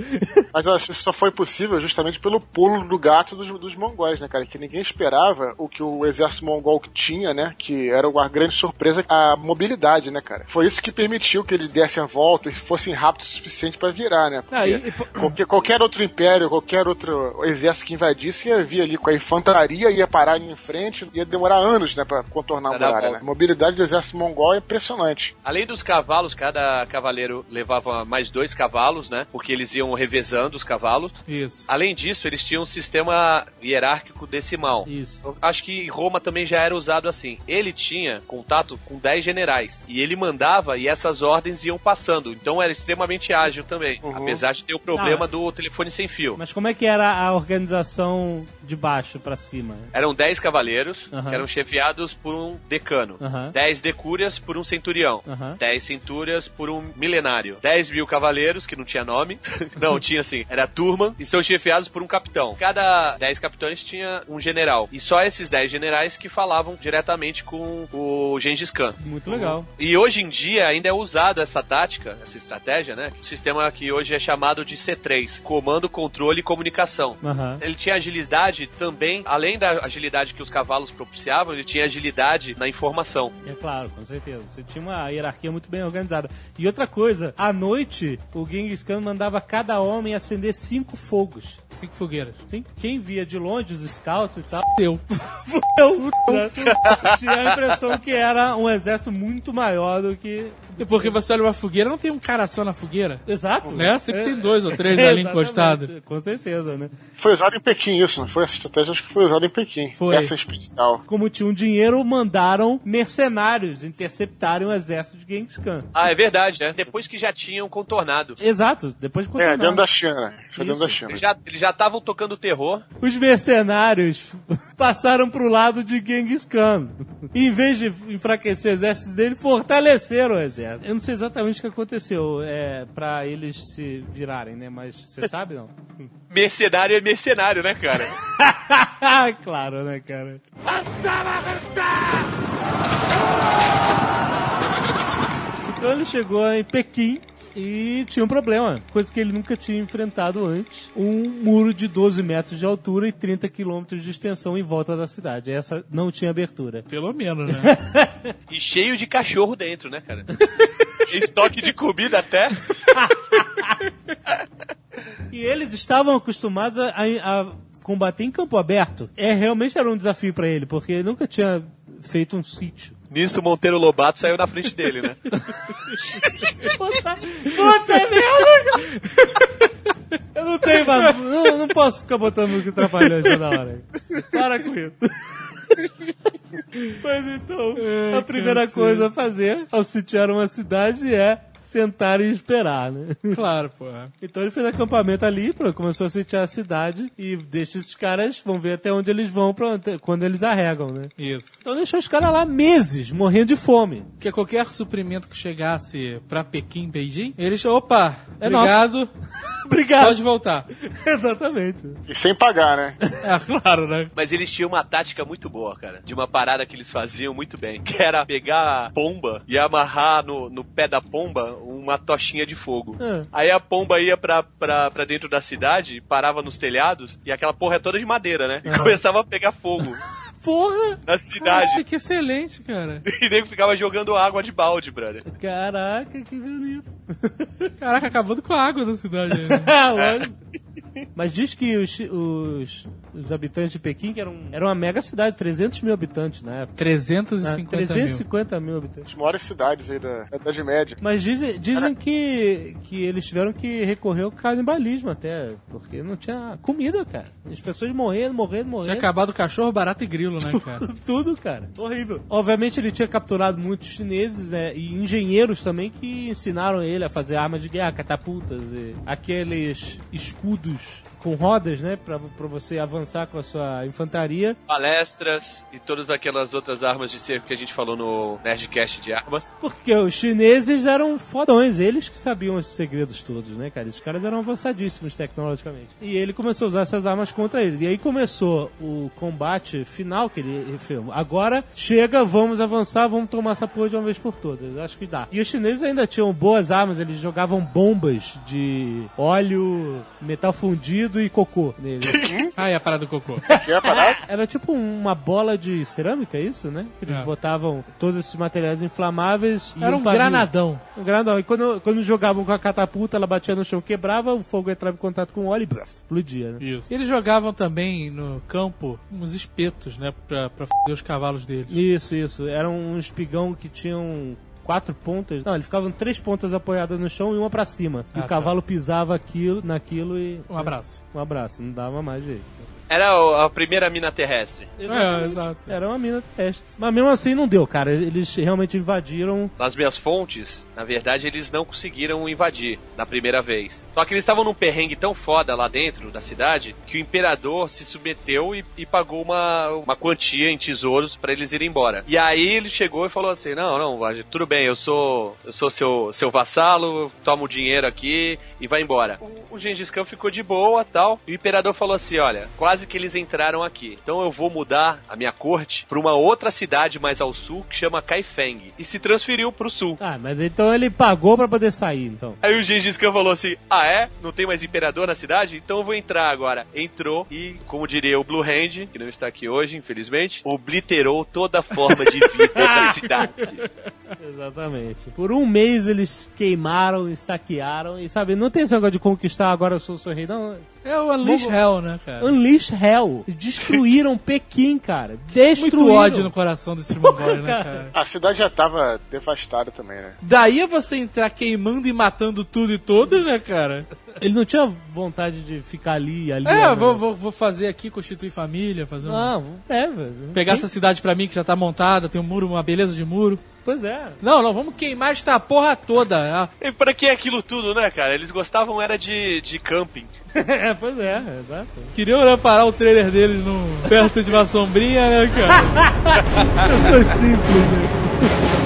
Mas eu acho que isso só foi possível justamente pelo pulo do gato dos, dos mongóis, né, cara? Que ninguém esperava o que o exército mongol tinha, né? Que era uma grande surpresa, a mobilidade, né, cara? Foi isso que permitiu que eles dessem a volta e fossem rápidos o suficiente pra virar, né? Não, Porque e- e qualquer, qualquer outro império, qualquer outro exército que invadisse ia vir ali com a infantaria, ia parar ali em frente, ia demorar anos, né, pra contornar a Pra dar a muralha, né? A mobilidade do exército mongol é impressionante. Além dos cavalos, cada cavaleiro levava mais dois cavalos, né? Porque eles iam revezando os cavalos. Isso. Além disso, eles tinham um sistema hierárquico decimal. Isso. Eu acho que em Roma também já era usado assim. Ele tinha contato com 10 generais. E ele mandava e essas ordens iam passando. Então era extremamente ágil também. Uhum. Apesar de ter o problema Ah. do telefone sem fio. Mas como é que era a organização de baixo pra cima? Eram 10 cavaleiros que eram chefiados por um decano. Aham. 10 decúrias por um centurião. Aham. 10 centúrias por um milenário. 10 mil cavaleiros, que não tinha nome. não, tinha assim. Era turma e são chefiados por um capitão. Cada 10 capitães tinha um general. E só esses 10 generais que falavam diretamente com o Gengis Khan. Muito legal. E hoje em dia ainda é usado essa tática, essa estratégia, né? O sistema que hoje é chamado de C3, comando, controle e comunicação. Aham. Ele tinha agilidade também, além da agilidade que os cavalos propiciavam, ele tinha agilidade na informação. É claro, com certeza. Você tinha uma hierarquia muito bem organizada. E outra coisa, à noite, o Genghis Khan mandava cada homem acender cinco fogos. Cinco fogueiras. Sim? Quem via de longe, os scouts e tal, Deu. eu, né? tinha a impressão que era um exército muito maior do que... E porque você olha uma fogueira, não tem um cara só na fogueira. Exato. Né? Sempre É- tem dois ou três ali encostados. Com certeza, né? Foi usado em Pequim isso, não foi? Essa estratégia acho que foi usada em Pequim. Foi. Essa em especial. Como tinham dinheiro, mandaram mercenários interceptarem o exército de Genghis Khan. Ah, é verdade, né? Depois que já tinham contornado. Exato, depois de É, continuar. dentro da China. Isso é dentro da China. Eles já eles já estavam tocando terror. Os mercenários passaram pro lado de Genghis Khan. E, em vez de enfraquecer o exército dele, fortaleceram o exército. Eu não sei exatamente o que aconteceu é, para eles se virarem, né? Mas você sabe, não? Mercenário é mercenário, né, cara? claro, né, cara? Então ele chegou em Pequim e tinha um problema, coisa que ele nunca tinha enfrentado antes. Um muro de 12 metros de altura e 30 quilômetros de extensão em volta da cidade. Essa não tinha abertura. Pelo menos, né? E cheio de cachorro dentro, né, cara? Estoque de comida até. E eles estavam acostumados a, a- combater em campo aberto. É, realmente era um desafio pra ele, porque ele nunca tinha feito um sítio. Nisso, Monteiro Lobato saiu na frente dele, né? Puta, puta merda! Eu não tenho, mais- não, não posso ficar botando música atrapalhante toda hora. Para com isso. Mas então, a primeira coisa a fazer ao sitiar uma cidade é sentar e esperar, né? Claro, porra. Então ele fez acampamento ali, pô, começou a sitiar a cidade e deixa esses caras, vão ver até onde eles vão pra, quando eles arregam, né? Isso. Então deixou os caras lá meses, morrendo de fome. Porque qualquer suprimento que chegasse pra Pequim, Beijing, eles, opa, É obrigado, Obrigado. pode voltar. Exatamente. E sem pagar, né? É, claro, né? Mas eles tinham uma tática muito boa, cara. De uma parada que eles faziam muito bem. Que era pegar a pomba e amarrar no, no pé da pomba uma tochinha de fogo. Ah. Aí a pomba ia pra, pra, pra dentro da cidade, parava nos telhados, e aquela porra é toda de madeira, né? E começava a pegar fogo Porra! na cidade. Ai, que excelente, cara. E nego ficava jogando água de balde, brother. Caraca, que bonito. Caraca, acabando com a água da cidade. né? Lógico. Mas diz que os, os, os habitantes de Pequim que eram, era uma mega cidade, 300 mil habitantes na época. 350 Ah, mil. 350 mil habitantes. As maiores cidades aí da da Idade Média. Mas dizem, dizem que, que eles tiveram que recorrer ao canibalismo até, porque não tinha comida, cara. As pessoas morrendo, morrendo, Tinha morrendo. acabado cachorro, barata e grilo, né, cara? Tudo, cara. Horrível. Obviamente ele tinha capturado muitos chineses, né? E engenheiros também que ensinaram ele a fazer armas de guerra, catapultas e aqueles escudos Unidos com rodas, né? Pra, pra você avançar com a sua infantaria. Palestras e todas aquelas outras armas de cerco que a gente falou no Nerdcast de armas. Porque os chineses eram fodões, eles que sabiam os segredos todos, né, cara? Esses caras eram avançadíssimos tecnologicamente. E ele começou a usar essas armas contra eles. E aí começou o combate final que ele filma. Agora chega, vamos avançar, vamos tomar essa porra de uma vez por todas. Acho que dá. E os chineses ainda tinham boas armas, eles jogavam bombas de óleo, metal fundido e cocô neles. Ah, é a parada do cocô. Que é parado? Era tipo uma bola de cerâmica, é isso, né? Eles É. botavam todos esses materiais inflamáveis e Era um pavio. granadão. Um granadão. E quando, quando jogavam com a catapulta, ela batia no chão, quebrava, o fogo entrava em contato com o óleo e braf, explodia, né? Isso. Eles jogavam também no campo uns espetos, né? Pra, pra foder os cavalos deles. Isso, isso. Era um espigão que tinham quatro pontas. Não, eles ficavam três pontas apoiadas no chão e uma pra cima. e Ah, o cavalo pisava aquilo, naquilo e. Um abraço. Um abraço. Não dava mais jeito. Era a primeira mina terrestre. É, exato. Era uma mina terrestre. Mas mesmo assim não deu, cara. Eles realmente invadiram. Nas minhas fontes, na verdade, eles não conseguiram invadir na primeira vez. Só que eles estavam num perrengue tão foda lá dentro da cidade que o imperador se submeteu e, e pagou uma, uma quantia em tesouros pra eles irem embora. E aí ele chegou e falou assim: Não, não, tudo bem, eu sou eu sou seu, seu vassalo, toma o dinheiro aqui e vai embora. O, o Gengis Khan ficou de boa tal. E o imperador falou assim: Olha, quase que eles entraram aqui. Então eu vou mudar a minha corte pra uma outra cidade mais ao sul que chama Kaifeng. E se transferiu pro sul. Ah, mas então ele pagou pra poder sair, então. Aí o Gengis Khan falou assim: Ah, é? Não tem mais imperador na cidade? Então eu vou entrar agora. Entrou e, como diria o Blue Hand, que não está aqui hoje, infelizmente, obliterou toda forma de vida da cidade. Exatamente. Por um mês eles queimaram e saquearam. E sabe, não tem esse negócio de conquistar agora eu sou o seu rei, não. É o Unleash Hell, né, cara? Unleash Hell. Destruíram Pequim, cara. Destruíram. Muito ódio no coração desses mongóis, né, cara? A cidade já tava devastada também, né? Daí é você entrar queimando e matando tudo e todos, né, cara? Ele não tinha vontade de ficar ali, ali. É, ali. vou, vou, vou fazer aqui, constituir família, fazer um... Não, é, velho. Pegar Quem- essa cidade pra mim que já tá montada, tem um muro, uma beleza de muro. Pois é. Não, não, vamos queimar esta porra toda. Ah, E pra que aquilo tudo, né, cara? Eles gostavam era de, de camping. é, pois é, exato. Queriam né, parar o trailer deles no, perto de uma sombrinha, né, cara? Pessoas simples, né?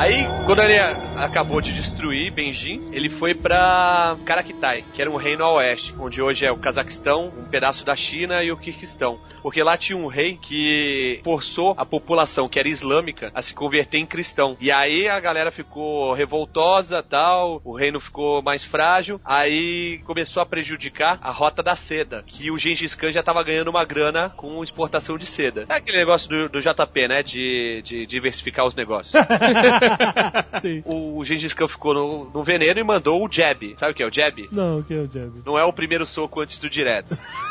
Aí, quando ele acabou de destruir Benjin, ele foi pra Karakitai, que era um reino a oeste, onde hoje é o Cazaquistão, um pedaço da China e o Kirguistão. Porque lá tinha um rei que forçou a população, que era islâmica, a se converter em cristão. E aí a galera ficou revoltosa, tal, o reino ficou mais frágil, aí começou a prejudicar a rota da seda, que o Gengis Khan já tava ganhando uma grana com exportação de seda. É aquele negócio do, do JP, né, de, de diversificar os negócios. O Gengis Khan ficou no, no veneno e mandou o jab. Sabe o que é o jab? Não, o que é o Jab? Não é o primeiro soco antes do direto.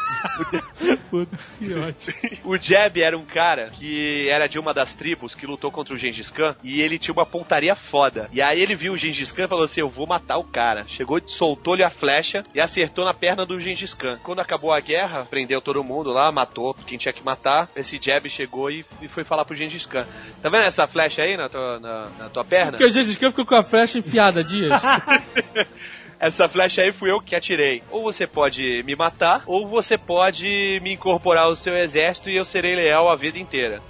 Puta. Que ótimo. O Jeb era um cara que era de uma das tribos que lutou contra o Gengis Khan e ele tinha uma pontaria foda. E aí ele viu o Gengis Khan e falou assim: Eu vou matar o cara. Chegou, soltou-lhe a flecha e acertou na perna do Gengis Khan. Quando acabou a guerra, prendeu todo mundo lá, matou quem tinha que matar. Esse Jeb chegou e, e foi falar pro Gengis Khan: Tá vendo essa flecha aí na tua, na, na tua perna? Porque o Gengis Khan ficou com a flecha enfiada, Dias. Essa flecha aí fui eu que atirei. Ou você pode me matar, ou você pode me incorporar ao seu exército e eu serei leal a vida inteira.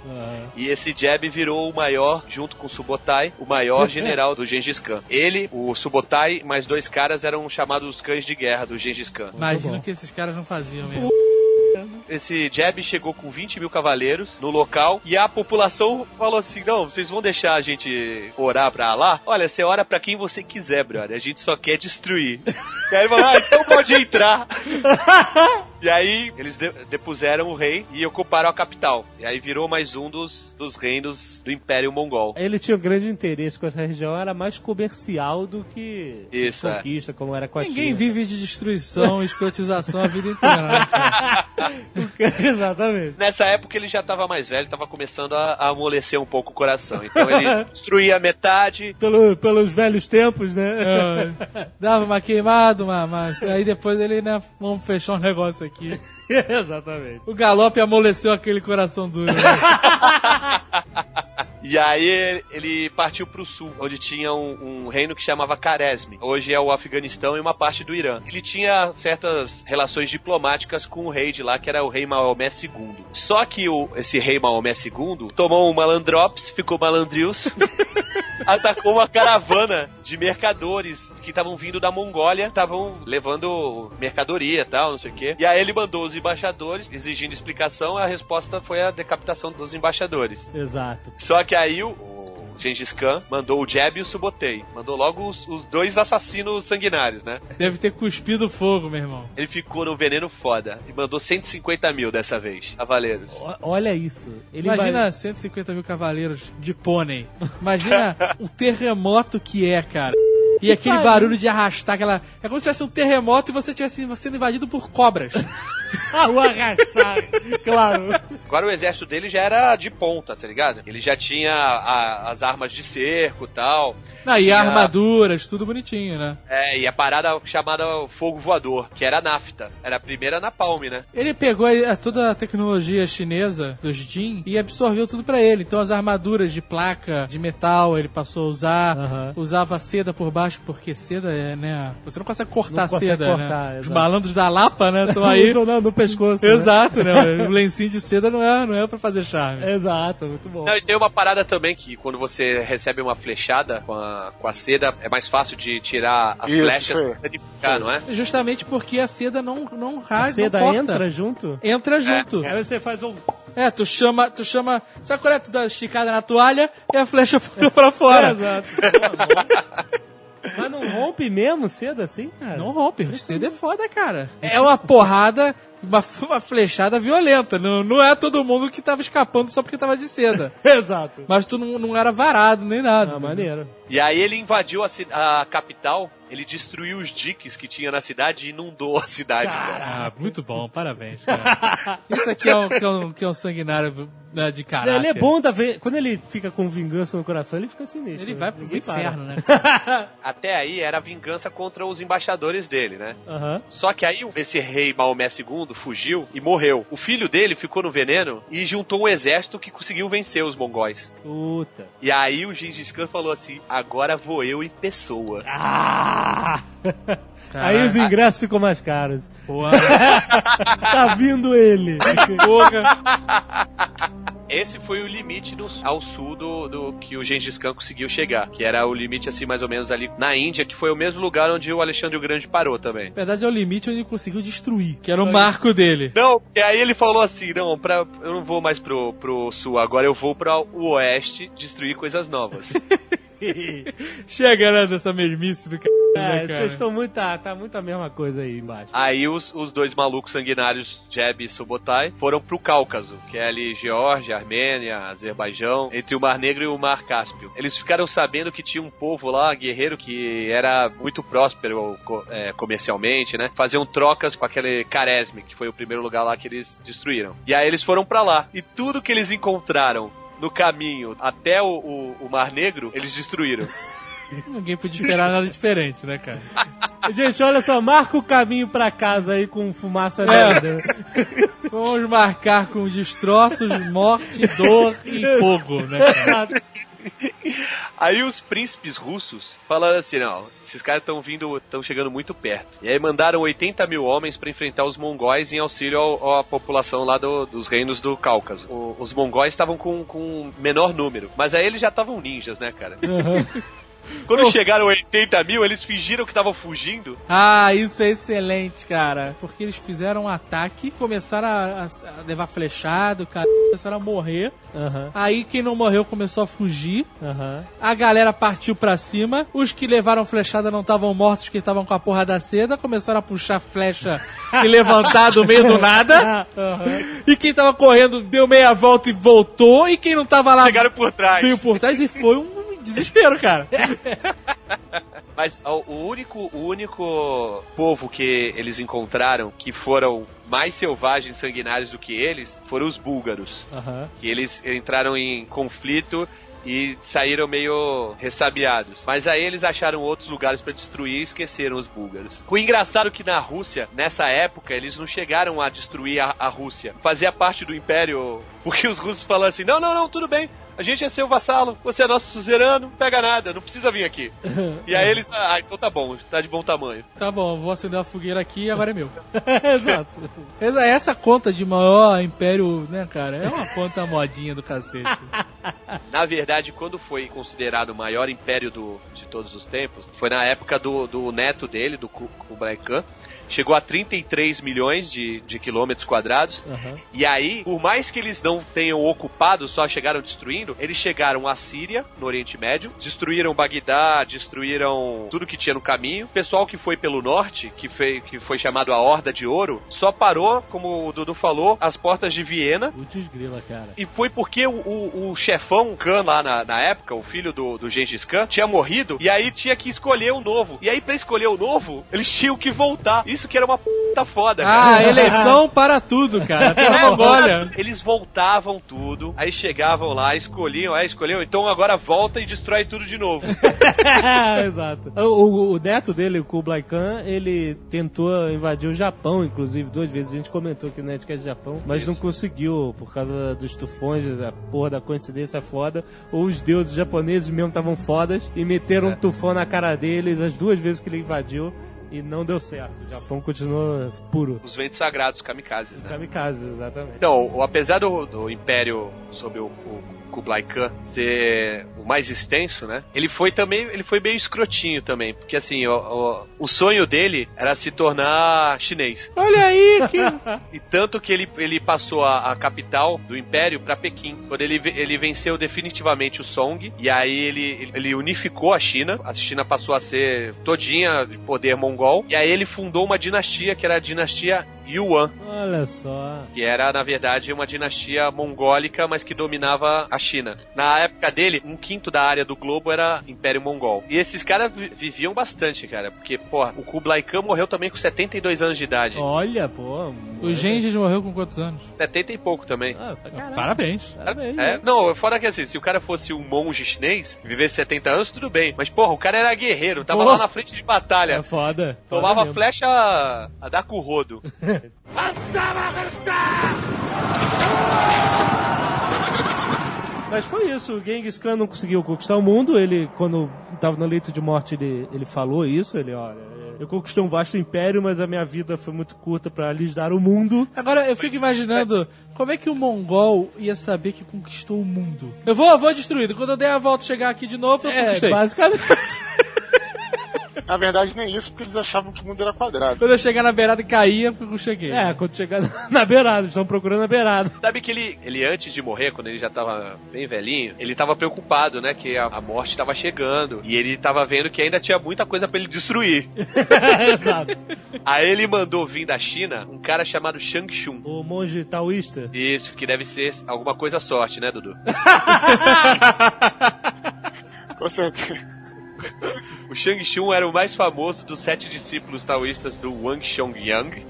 E esse Jeb virou o maior, junto com o Subotai, o maior general do Gengis Khan. Ele, o Subotai, mais dois caras eram chamados os cães de guerra do Gengis Khan. Imagina o que esses caras não faziam mesmo. Esse Jeb chegou com 20 mil cavaleiros no local e a população falou assim: Não, vocês vão deixar a gente orar pra lá? Olha, você ora pra quem você quiser, brother. A gente só quer destruir. e aí ele falou: Ah, então pode entrar. E aí eles de- depuseram o rei e ocuparam a capital. E aí virou mais um dos, dos reinos do Império Mongol. Ele tinha um grande interesse com essa região, era mais comercial do que Isso, é. conquista, como era com a Ninguém China. vive de destruição e escrotização a vida inteira, né? Exatamente. Nessa época ele já tava mais velho, tava começando a, a amolecer um pouco o coração. Então ele destruía metade, Pelo, pelos velhos tempos, né? É, dava uma queimada, uma, uma- aí depois ele, né, vamos fechar um negócio aqui. Exatamente. O galope amoleceu aquele coração duro. né? E aí ele- partiu pro sul, onde tinha um, um reino que chamava Caresme. Hoje é o Afeganistão e uma parte do Irã. Ele tinha certas relações diplomáticas com o rei de lá, que era o rei Maomé II. Só que o, esse rei Maomé II tomou um malandrops, ficou malandrius, atacou uma caravana de mercadores que estavam vindo da Mongólia, estavam levando mercadoria e tal, não sei o quê. E aí ele mandou os embaixadores exigindo explicação, a resposta foi a decapitação dos embaixadores. Exato. Só que aí o, o Gengis Khan mandou o Jeb e o Subotei. Mandou logo os, os dois assassinos sanguinários, né? Deve ter cuspido fogo, meu irmão. Ele ficou no veneno foda e mandou 150 mil dessa vez, cavaleiros. O- Olha isso. Ele Imagina vai- 150 mil cavaleiros de pônei. Imagina o terremoto que é, cara. E aquele barulho de arrastar aquela. É como se tivesse um terremoto e você tivesse sendo invadido por cobras. Ah, o arrastar. claro. Agora o exército dele já era de ponta, tá ligado? Ele já tinha a- as armas de cerco e tal. Não, e Tinha- armaduras, tudo bonitinho, né? É, e a parada chamada fogo voador, que era a nafta. Era a primeira napalm, né? Ele pegou a- toda a tecnologia chinesa dos Jin e absorveu tudo pra ele. Então as armaduras de placa, de metal, ele passou a usar. Usava seda por baixo, porque seda é, né? Você não consegue cortar Não consegue seda, cortar, né? Os malandros da Lapa, né? Estão aí. No, pescoço. né? Exato, né? O lencinho de seda não é, não é pra fazer charme. Exato, muito bom. Não, e tem uma parada também que quando você recebe uma flechada com a, com a seda, é mais fácil de tirar a Isso, flecha sem danificar, não é? Justamente porque a seda não, não A rasga, seda não corta. entra junto? Entra junto. Aí você faz um... É, tu chama, tu chama. Sabe qual é? Tu dá esticada na toalha e a flecha foi pra fora. Exato. Mas não rompe mesmo cedo assim, cara? Não rompe, seda é foda, cara. É uma porrada, uma, uma flechada violenta. Não, não é todo mundo que tava escapando só porque tava de seda. Exato. Mas tu não, não era varado nem nada. Ah, maneiro. E aí ele invadiu a, a capital, ele destruiu os diques que tinha na cidade e inundou a cidade. cara. Ah, muito bom, parabéns, cara. Isso aqui é um, que é um, que é um sanguinário né, de caráter. Ele é bom da vez. Quando ele fica com vingança no coração, ele fica sinistro. Ele né? vai pro Ninguém para. inferno, né? Até aí era vingança contra os embaixadores dele, né? Aham. Só que aí esse rei Maomé II fugiu e morreu. O filho dele ficou no veneno e juntou um exército que conseguiu vencer os mongóis. Puta. E aí o Gengis Khan falou assim: agora vou eu em pessoa. Ah! Caralho. Aí os ingressos ficam mais caros. Porra. Tá vindo ele. Porra. Esse foi o limite do- ao sul do, do que o Gengis Khan conseguiu chegar, que era o limite assim mais ou menos ali na Índia, que foi o mesmo lugar onde o Alexandre o Grande parou também. Na verdade é o limite onde ele conseguiu destruir, que era o marco dele. Não, e aí ele falou assim: não, pra, eu não vou mais pro, pro sul, agora eu vou para o oeste destruir coisas novas. Chega, né, dessa mesmice do cara. É, né, cara? vocês estão muito. Tá, tá muito a mesma coisa aí embaixo. aí os, os dois malucos sanguinários, Jeb e Subotai, foram pro Cáucaso, que é ali Geórgia, Armênia, Azerbaijão, entre o Mar Negro e o Mar Cáspio. Eles ficaram sabendo que tinha um povo lá, guerreiro, que era muito próspero é, comercialmente, né? Faziam trocas com aquele Caresme, que foi o primeiro lugar lá que eles destruíram. E aí eles foram pra lá. E tudo que eles encontraram no caminho até o, o- o Mar Negro, eles destruíram. Ninguém podia esperar nada diferente, né, cara? Gente, olha só, marca o caminho pra casa aí com fumaça É. negra. Vamos marcar com destroços, morte, dor e fogo, né, cara? Aí os príncipes russos falaram assim: não, esses caras estão vindo, estão chegando muito perto. E aí mandaram 80 mil homens pra enfrentar os mongóis em auxílio ao- à população lá do- dos reinos do Cáucaso. O- os mongóis estavam com, com menor número, mas aí eles já estavam ninjas, né, cara? Quando chegaram 80 mil, eles fingiram que estavam fugindo. Ah, isso é excelente, cara. Porque eles fizeram um ataque, começaram a, a levar flechado, cara, começaram a morrer. Aham, Aí quem não morreu começou a fugir. aham. A galera partiu pra cima. Os que levaram flechada não estavam mortos, que estavam com a porra da seda. Começaram a puxar flecha e levantar do meio do nada. E quem tava correndo deu meia volta e voltou. E quem não tava lá Chegaram por trás. veio por trás e foi um desespero, cara. Mas o único, o único povo que eles encontraram que foram mais selvagens e sanguinários do que eles foram os búlgaros. Aham. que eles entraram em conflito e saíram meio ressabiados. Mas aí eles acharam outros lugares pra destruir e esqueceram os búlgaros. O engraçado é que na Rússia, nessa época, eles não chegaram a destruir a, a Rússia. Fazia parte do império, porque os russos falaram assim: não, não, não, tudo bem. A gente é seu vassalo, você é nosso suzerano, não pega nada, não precisa vir aqui. E aí eles, ah, então tá bom, tá de bom tamanho. Tá bom, vou acender uma fogueira aqui e agora é meu. Exato. Essa- Essa conta de maior império, né, cara? É uma conta modinha do cacete. Na verdade, quando foi considerado o maior império do, de todos os tempos, foi na época do, do neto dele, do Ku- Kublai Khan. Chegou a 33 milhões de, de quilômetros quadrados. Aham. E aí, por mais que eles não tenham ocupado, só chegaram destruindo, eles chegaram à Síria, no Oriente Médio, destruíram Bagdá, destruíram tudo que tinha no caminho. O pessoal que foi pelo norte, que foi, que foi chamado a Horda de Ouro, só parou, como o Dudu falou, às portas de Viena. Putz grila, cara. E foi porque o, o, o chefão Khan lá na, na época, o filho do, do Gengis Khan, tinha morrido, e aí tinha que escolher um novo. E aí, pra escolher o novo, eles tinham que voltar. Isso que era uma puta foda, cara. Ah, eleição para tudo, cara. Pela É, Mongólia. Eles voltavam tudo, aí chegavam lá, escolhiam, é, escolheu, então agora volta e destrói tudo de novo. Exato. O, o- o neto dele, o Kublai Khan, ele tentou invadir o Japão, inclusive, duas vezes. A gente comentou aqui na ética de Japão, mas Isso. não conseguiu por causa dos tufões, da porra da coincidência foda. Ou os deuses japoneses mesmo estavam fodas e meteram um tufão na cara deles as duas vezes que ele invadiu. E não deu certo. O Japão continuou puro. Os ventos sagrados, kamikazes, né? Kamikazes, exatamente. Então, apesar do, do Império sob o, o Kublai Khan ser o mais extenso, né? Ele foi também, ele foi meio escrotinho também, porque assim, o, o, o sonho dele era se tornar chinês. Olha aí, que... E tanto que ele, ele passou a, a capital do Império pra Pequim. Quando ele, ele venceu definitivamente o Song, e aí ele, ele- ele unificou a China. A China passou a ser todinha de poder mongol. E aí ele fundou uma dinastia que era a dinastia Yuan, Olha só. que era, na verdade, uma dinastia mongólica, mas que dominava a China. Na época dele, um quinto da área do globo era Império Mongol. E esses caras vi- viviam bastante, cara, porque, porra, o Kublai Khan morreu também com 72 anos de idade. Olha, pô. O Gengis morreu com quantos anos? 70 e pouco também. Ah. Parabéns. Parabéns. É, não, fora que assim, se o cara fosse um monge chinês, vivesse 70 anos, tudo bem. Mas, porra, o cara era guerreiro, tava Porra. lá na frente de batalha. É foda. Tomava Foda flecha a, a dar com o rodo. Mas foi isso, o Genghis Khan não conseguiu conquistar o mundo, ele, quando estava no leito de morte, ele, ele falou isso, ele, olha, eu conquistei um vasto império, mas a minha vida foi muito curta para lhes dar o mundo. Agora, eu fico imaginando como é que o mongol ia saber que conquistou o mundo. Eu vou, eu vou destruído. Quando eu der a volta chegar aqui de novo, eu É, conquistei. basicamente. Na verdade, nem isso, porque eles achavam que o mundo era quadrado. Quando eu chegar na beirada e caía, eu cheguei. É, quando chegar na beirada, estão procurando a beirada. Sabe que ele, ele antes de morrer, quando ele já tava bem velhinho, ele tava preocupado, né? Que a, a morte tava chegando. E ele tava vendo que ainda tinha muita coisa pra ele destruir. Exato. Aí ele mandou vir da China um cara chamado Shang Xun. O monge taoísta. Isso, que deve ser alguma coisa sorte, né, Dudu? Com certeza. O Shang Xun era o mais famoso dos sete discípulos taoístas do Wang Xiong-yang,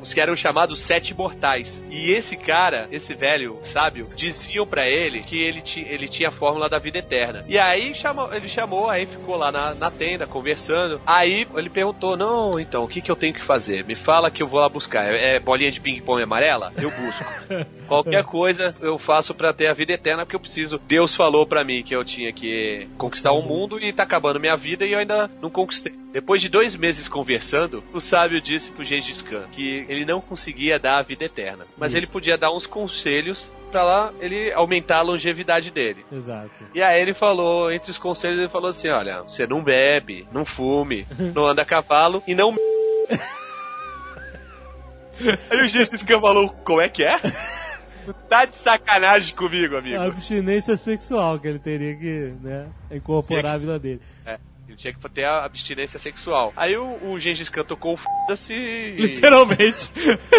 os que eram chamados Sete Mortais. E esse cara, esse velho sábio, diziam pra ele que ele, ele tinha a fórmula da vida eterna. E aí chamou, ele chamou, aí ficou lá na, na tenda conversando. Aí ele perguntou: Não, então, o que, que eu tenho que fazer? Me fala que eu vou lá buscar. É, é bolinha de ping-pong amarela? Eu busco. Qualquer coisa eu faço pra ter a vida eterna porque eu preciso. Deus falou pra mim que eu tinha que conquistar o mundo e tá acabando minha vida e eu ainda não conquistei. Depois de dois meses conversando, o sábio disse pro Gengis Khan que ele não conseguia dar a vida eterna, mas ele podia dar uns conselhos pra lá ele aumentar a longevidade dele. Exato. E aí ele falou, entre os conselhos, ele falou assim: olha, você não bebe, não fume, não anda a cavalo e não. aí o Gengis Khan falou: como é que é? Tu tá de sacanagem comigo, amigo. A abstinência sexual que ele teria que, né, incorporar a vida dele. É, ele tinha que ter a abstinência sexual. Aí o, o Gengis Khan tocou o f***se e, Literalmente.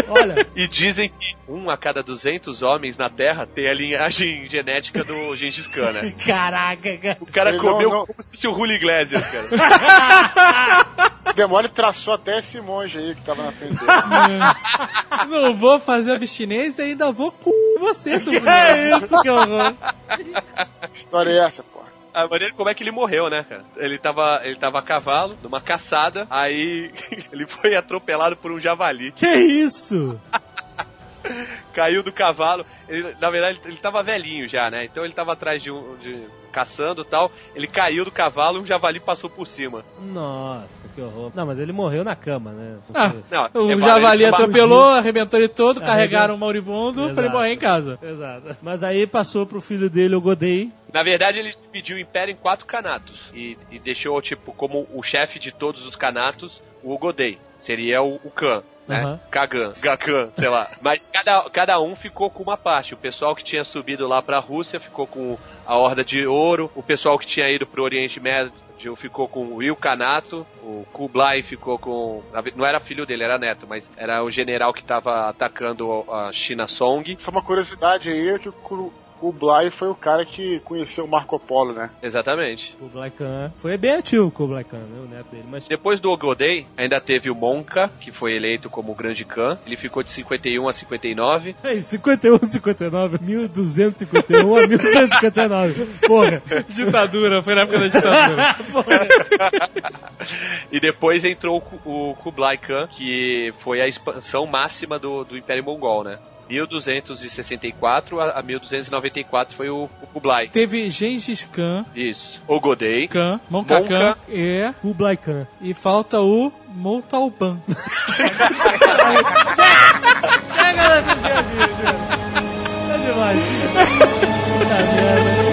Olha, e dizem que um a cada 200 homens na Terra tem a linhagem genética do Gengis Khan, né? caraca, cara. O cara Ele comeu não- não- como se fosse o Julio Iglesias, cara. Demole traçou até esse monge aí que tava na frente dele. Não vou fazer abstinência e ainda vou com você, seu Que é isso, que horror. Que história é essa, porra? A maneira como é que ele morreu, né, cara? Ele tava, ele tava a cavalo, numa caçada, aí ele foi atropelado por um javali. Que isso? caiu do cavalo. Ele, na verdade, ele tava velhinho já, né? Então ele tava atrás de um. De, caçando e tal. Ele caiu do cavalo e um javali passou por cima. Nossa, que horror. Não, mas ele morreu na cama, né? Ah, Não, o é, javali ele tava- atropelou, arrebentou ele todo, carregaram o moribundo, Exato. falei morrer em casa. Exato. Mas aí passou pro filho dele, o Godei. Na verdade, ele dividiu o império em quatro canatos. E, e deixou, tipo, como o chefe de todos os canatos, o Godei. Seria o, o Khan. Né? Aham. Kagan, Gakan, sei lá. Mas cada, cada um ficou com uma parte. O pessoal que tinha subido lá pra Rússia ficou com a Horda de Ouro. O pessoal que tinha ido pro Oriente Médio ficou com o Ilkhanato. O Kublai ficou com. Não era filho dele, era neto, mas era o general que tava atacando a China Song. Só uma curiosidade aí é que o Ku- Kublai foi o cara que conheceu o Marco Polo, né? Exatamente. Kublai Khan. Foi bem antigo o Kublai Khan, né? O neto dele. Mas Depois do Ogodei, ainda teve o Monka, que foi eleito como o Grande Khan. Ele ficou de 51 a 59. É isso, 51, 59, 1251 a 1259. Porra. Ditadura, foi na época da ditadura. E depois entrou o o Kublai Khan, que foi a expansão máxima do, do Império Mongol, né? 1264 a, 1294 foi o, o Kublai. Teve Gengis Khan. Isso. O Godei. Khan, Monka, Monka Khan e Kublai Khan. E falta o Montalban. Chega dessa piadinha, tá demais. Puta merda.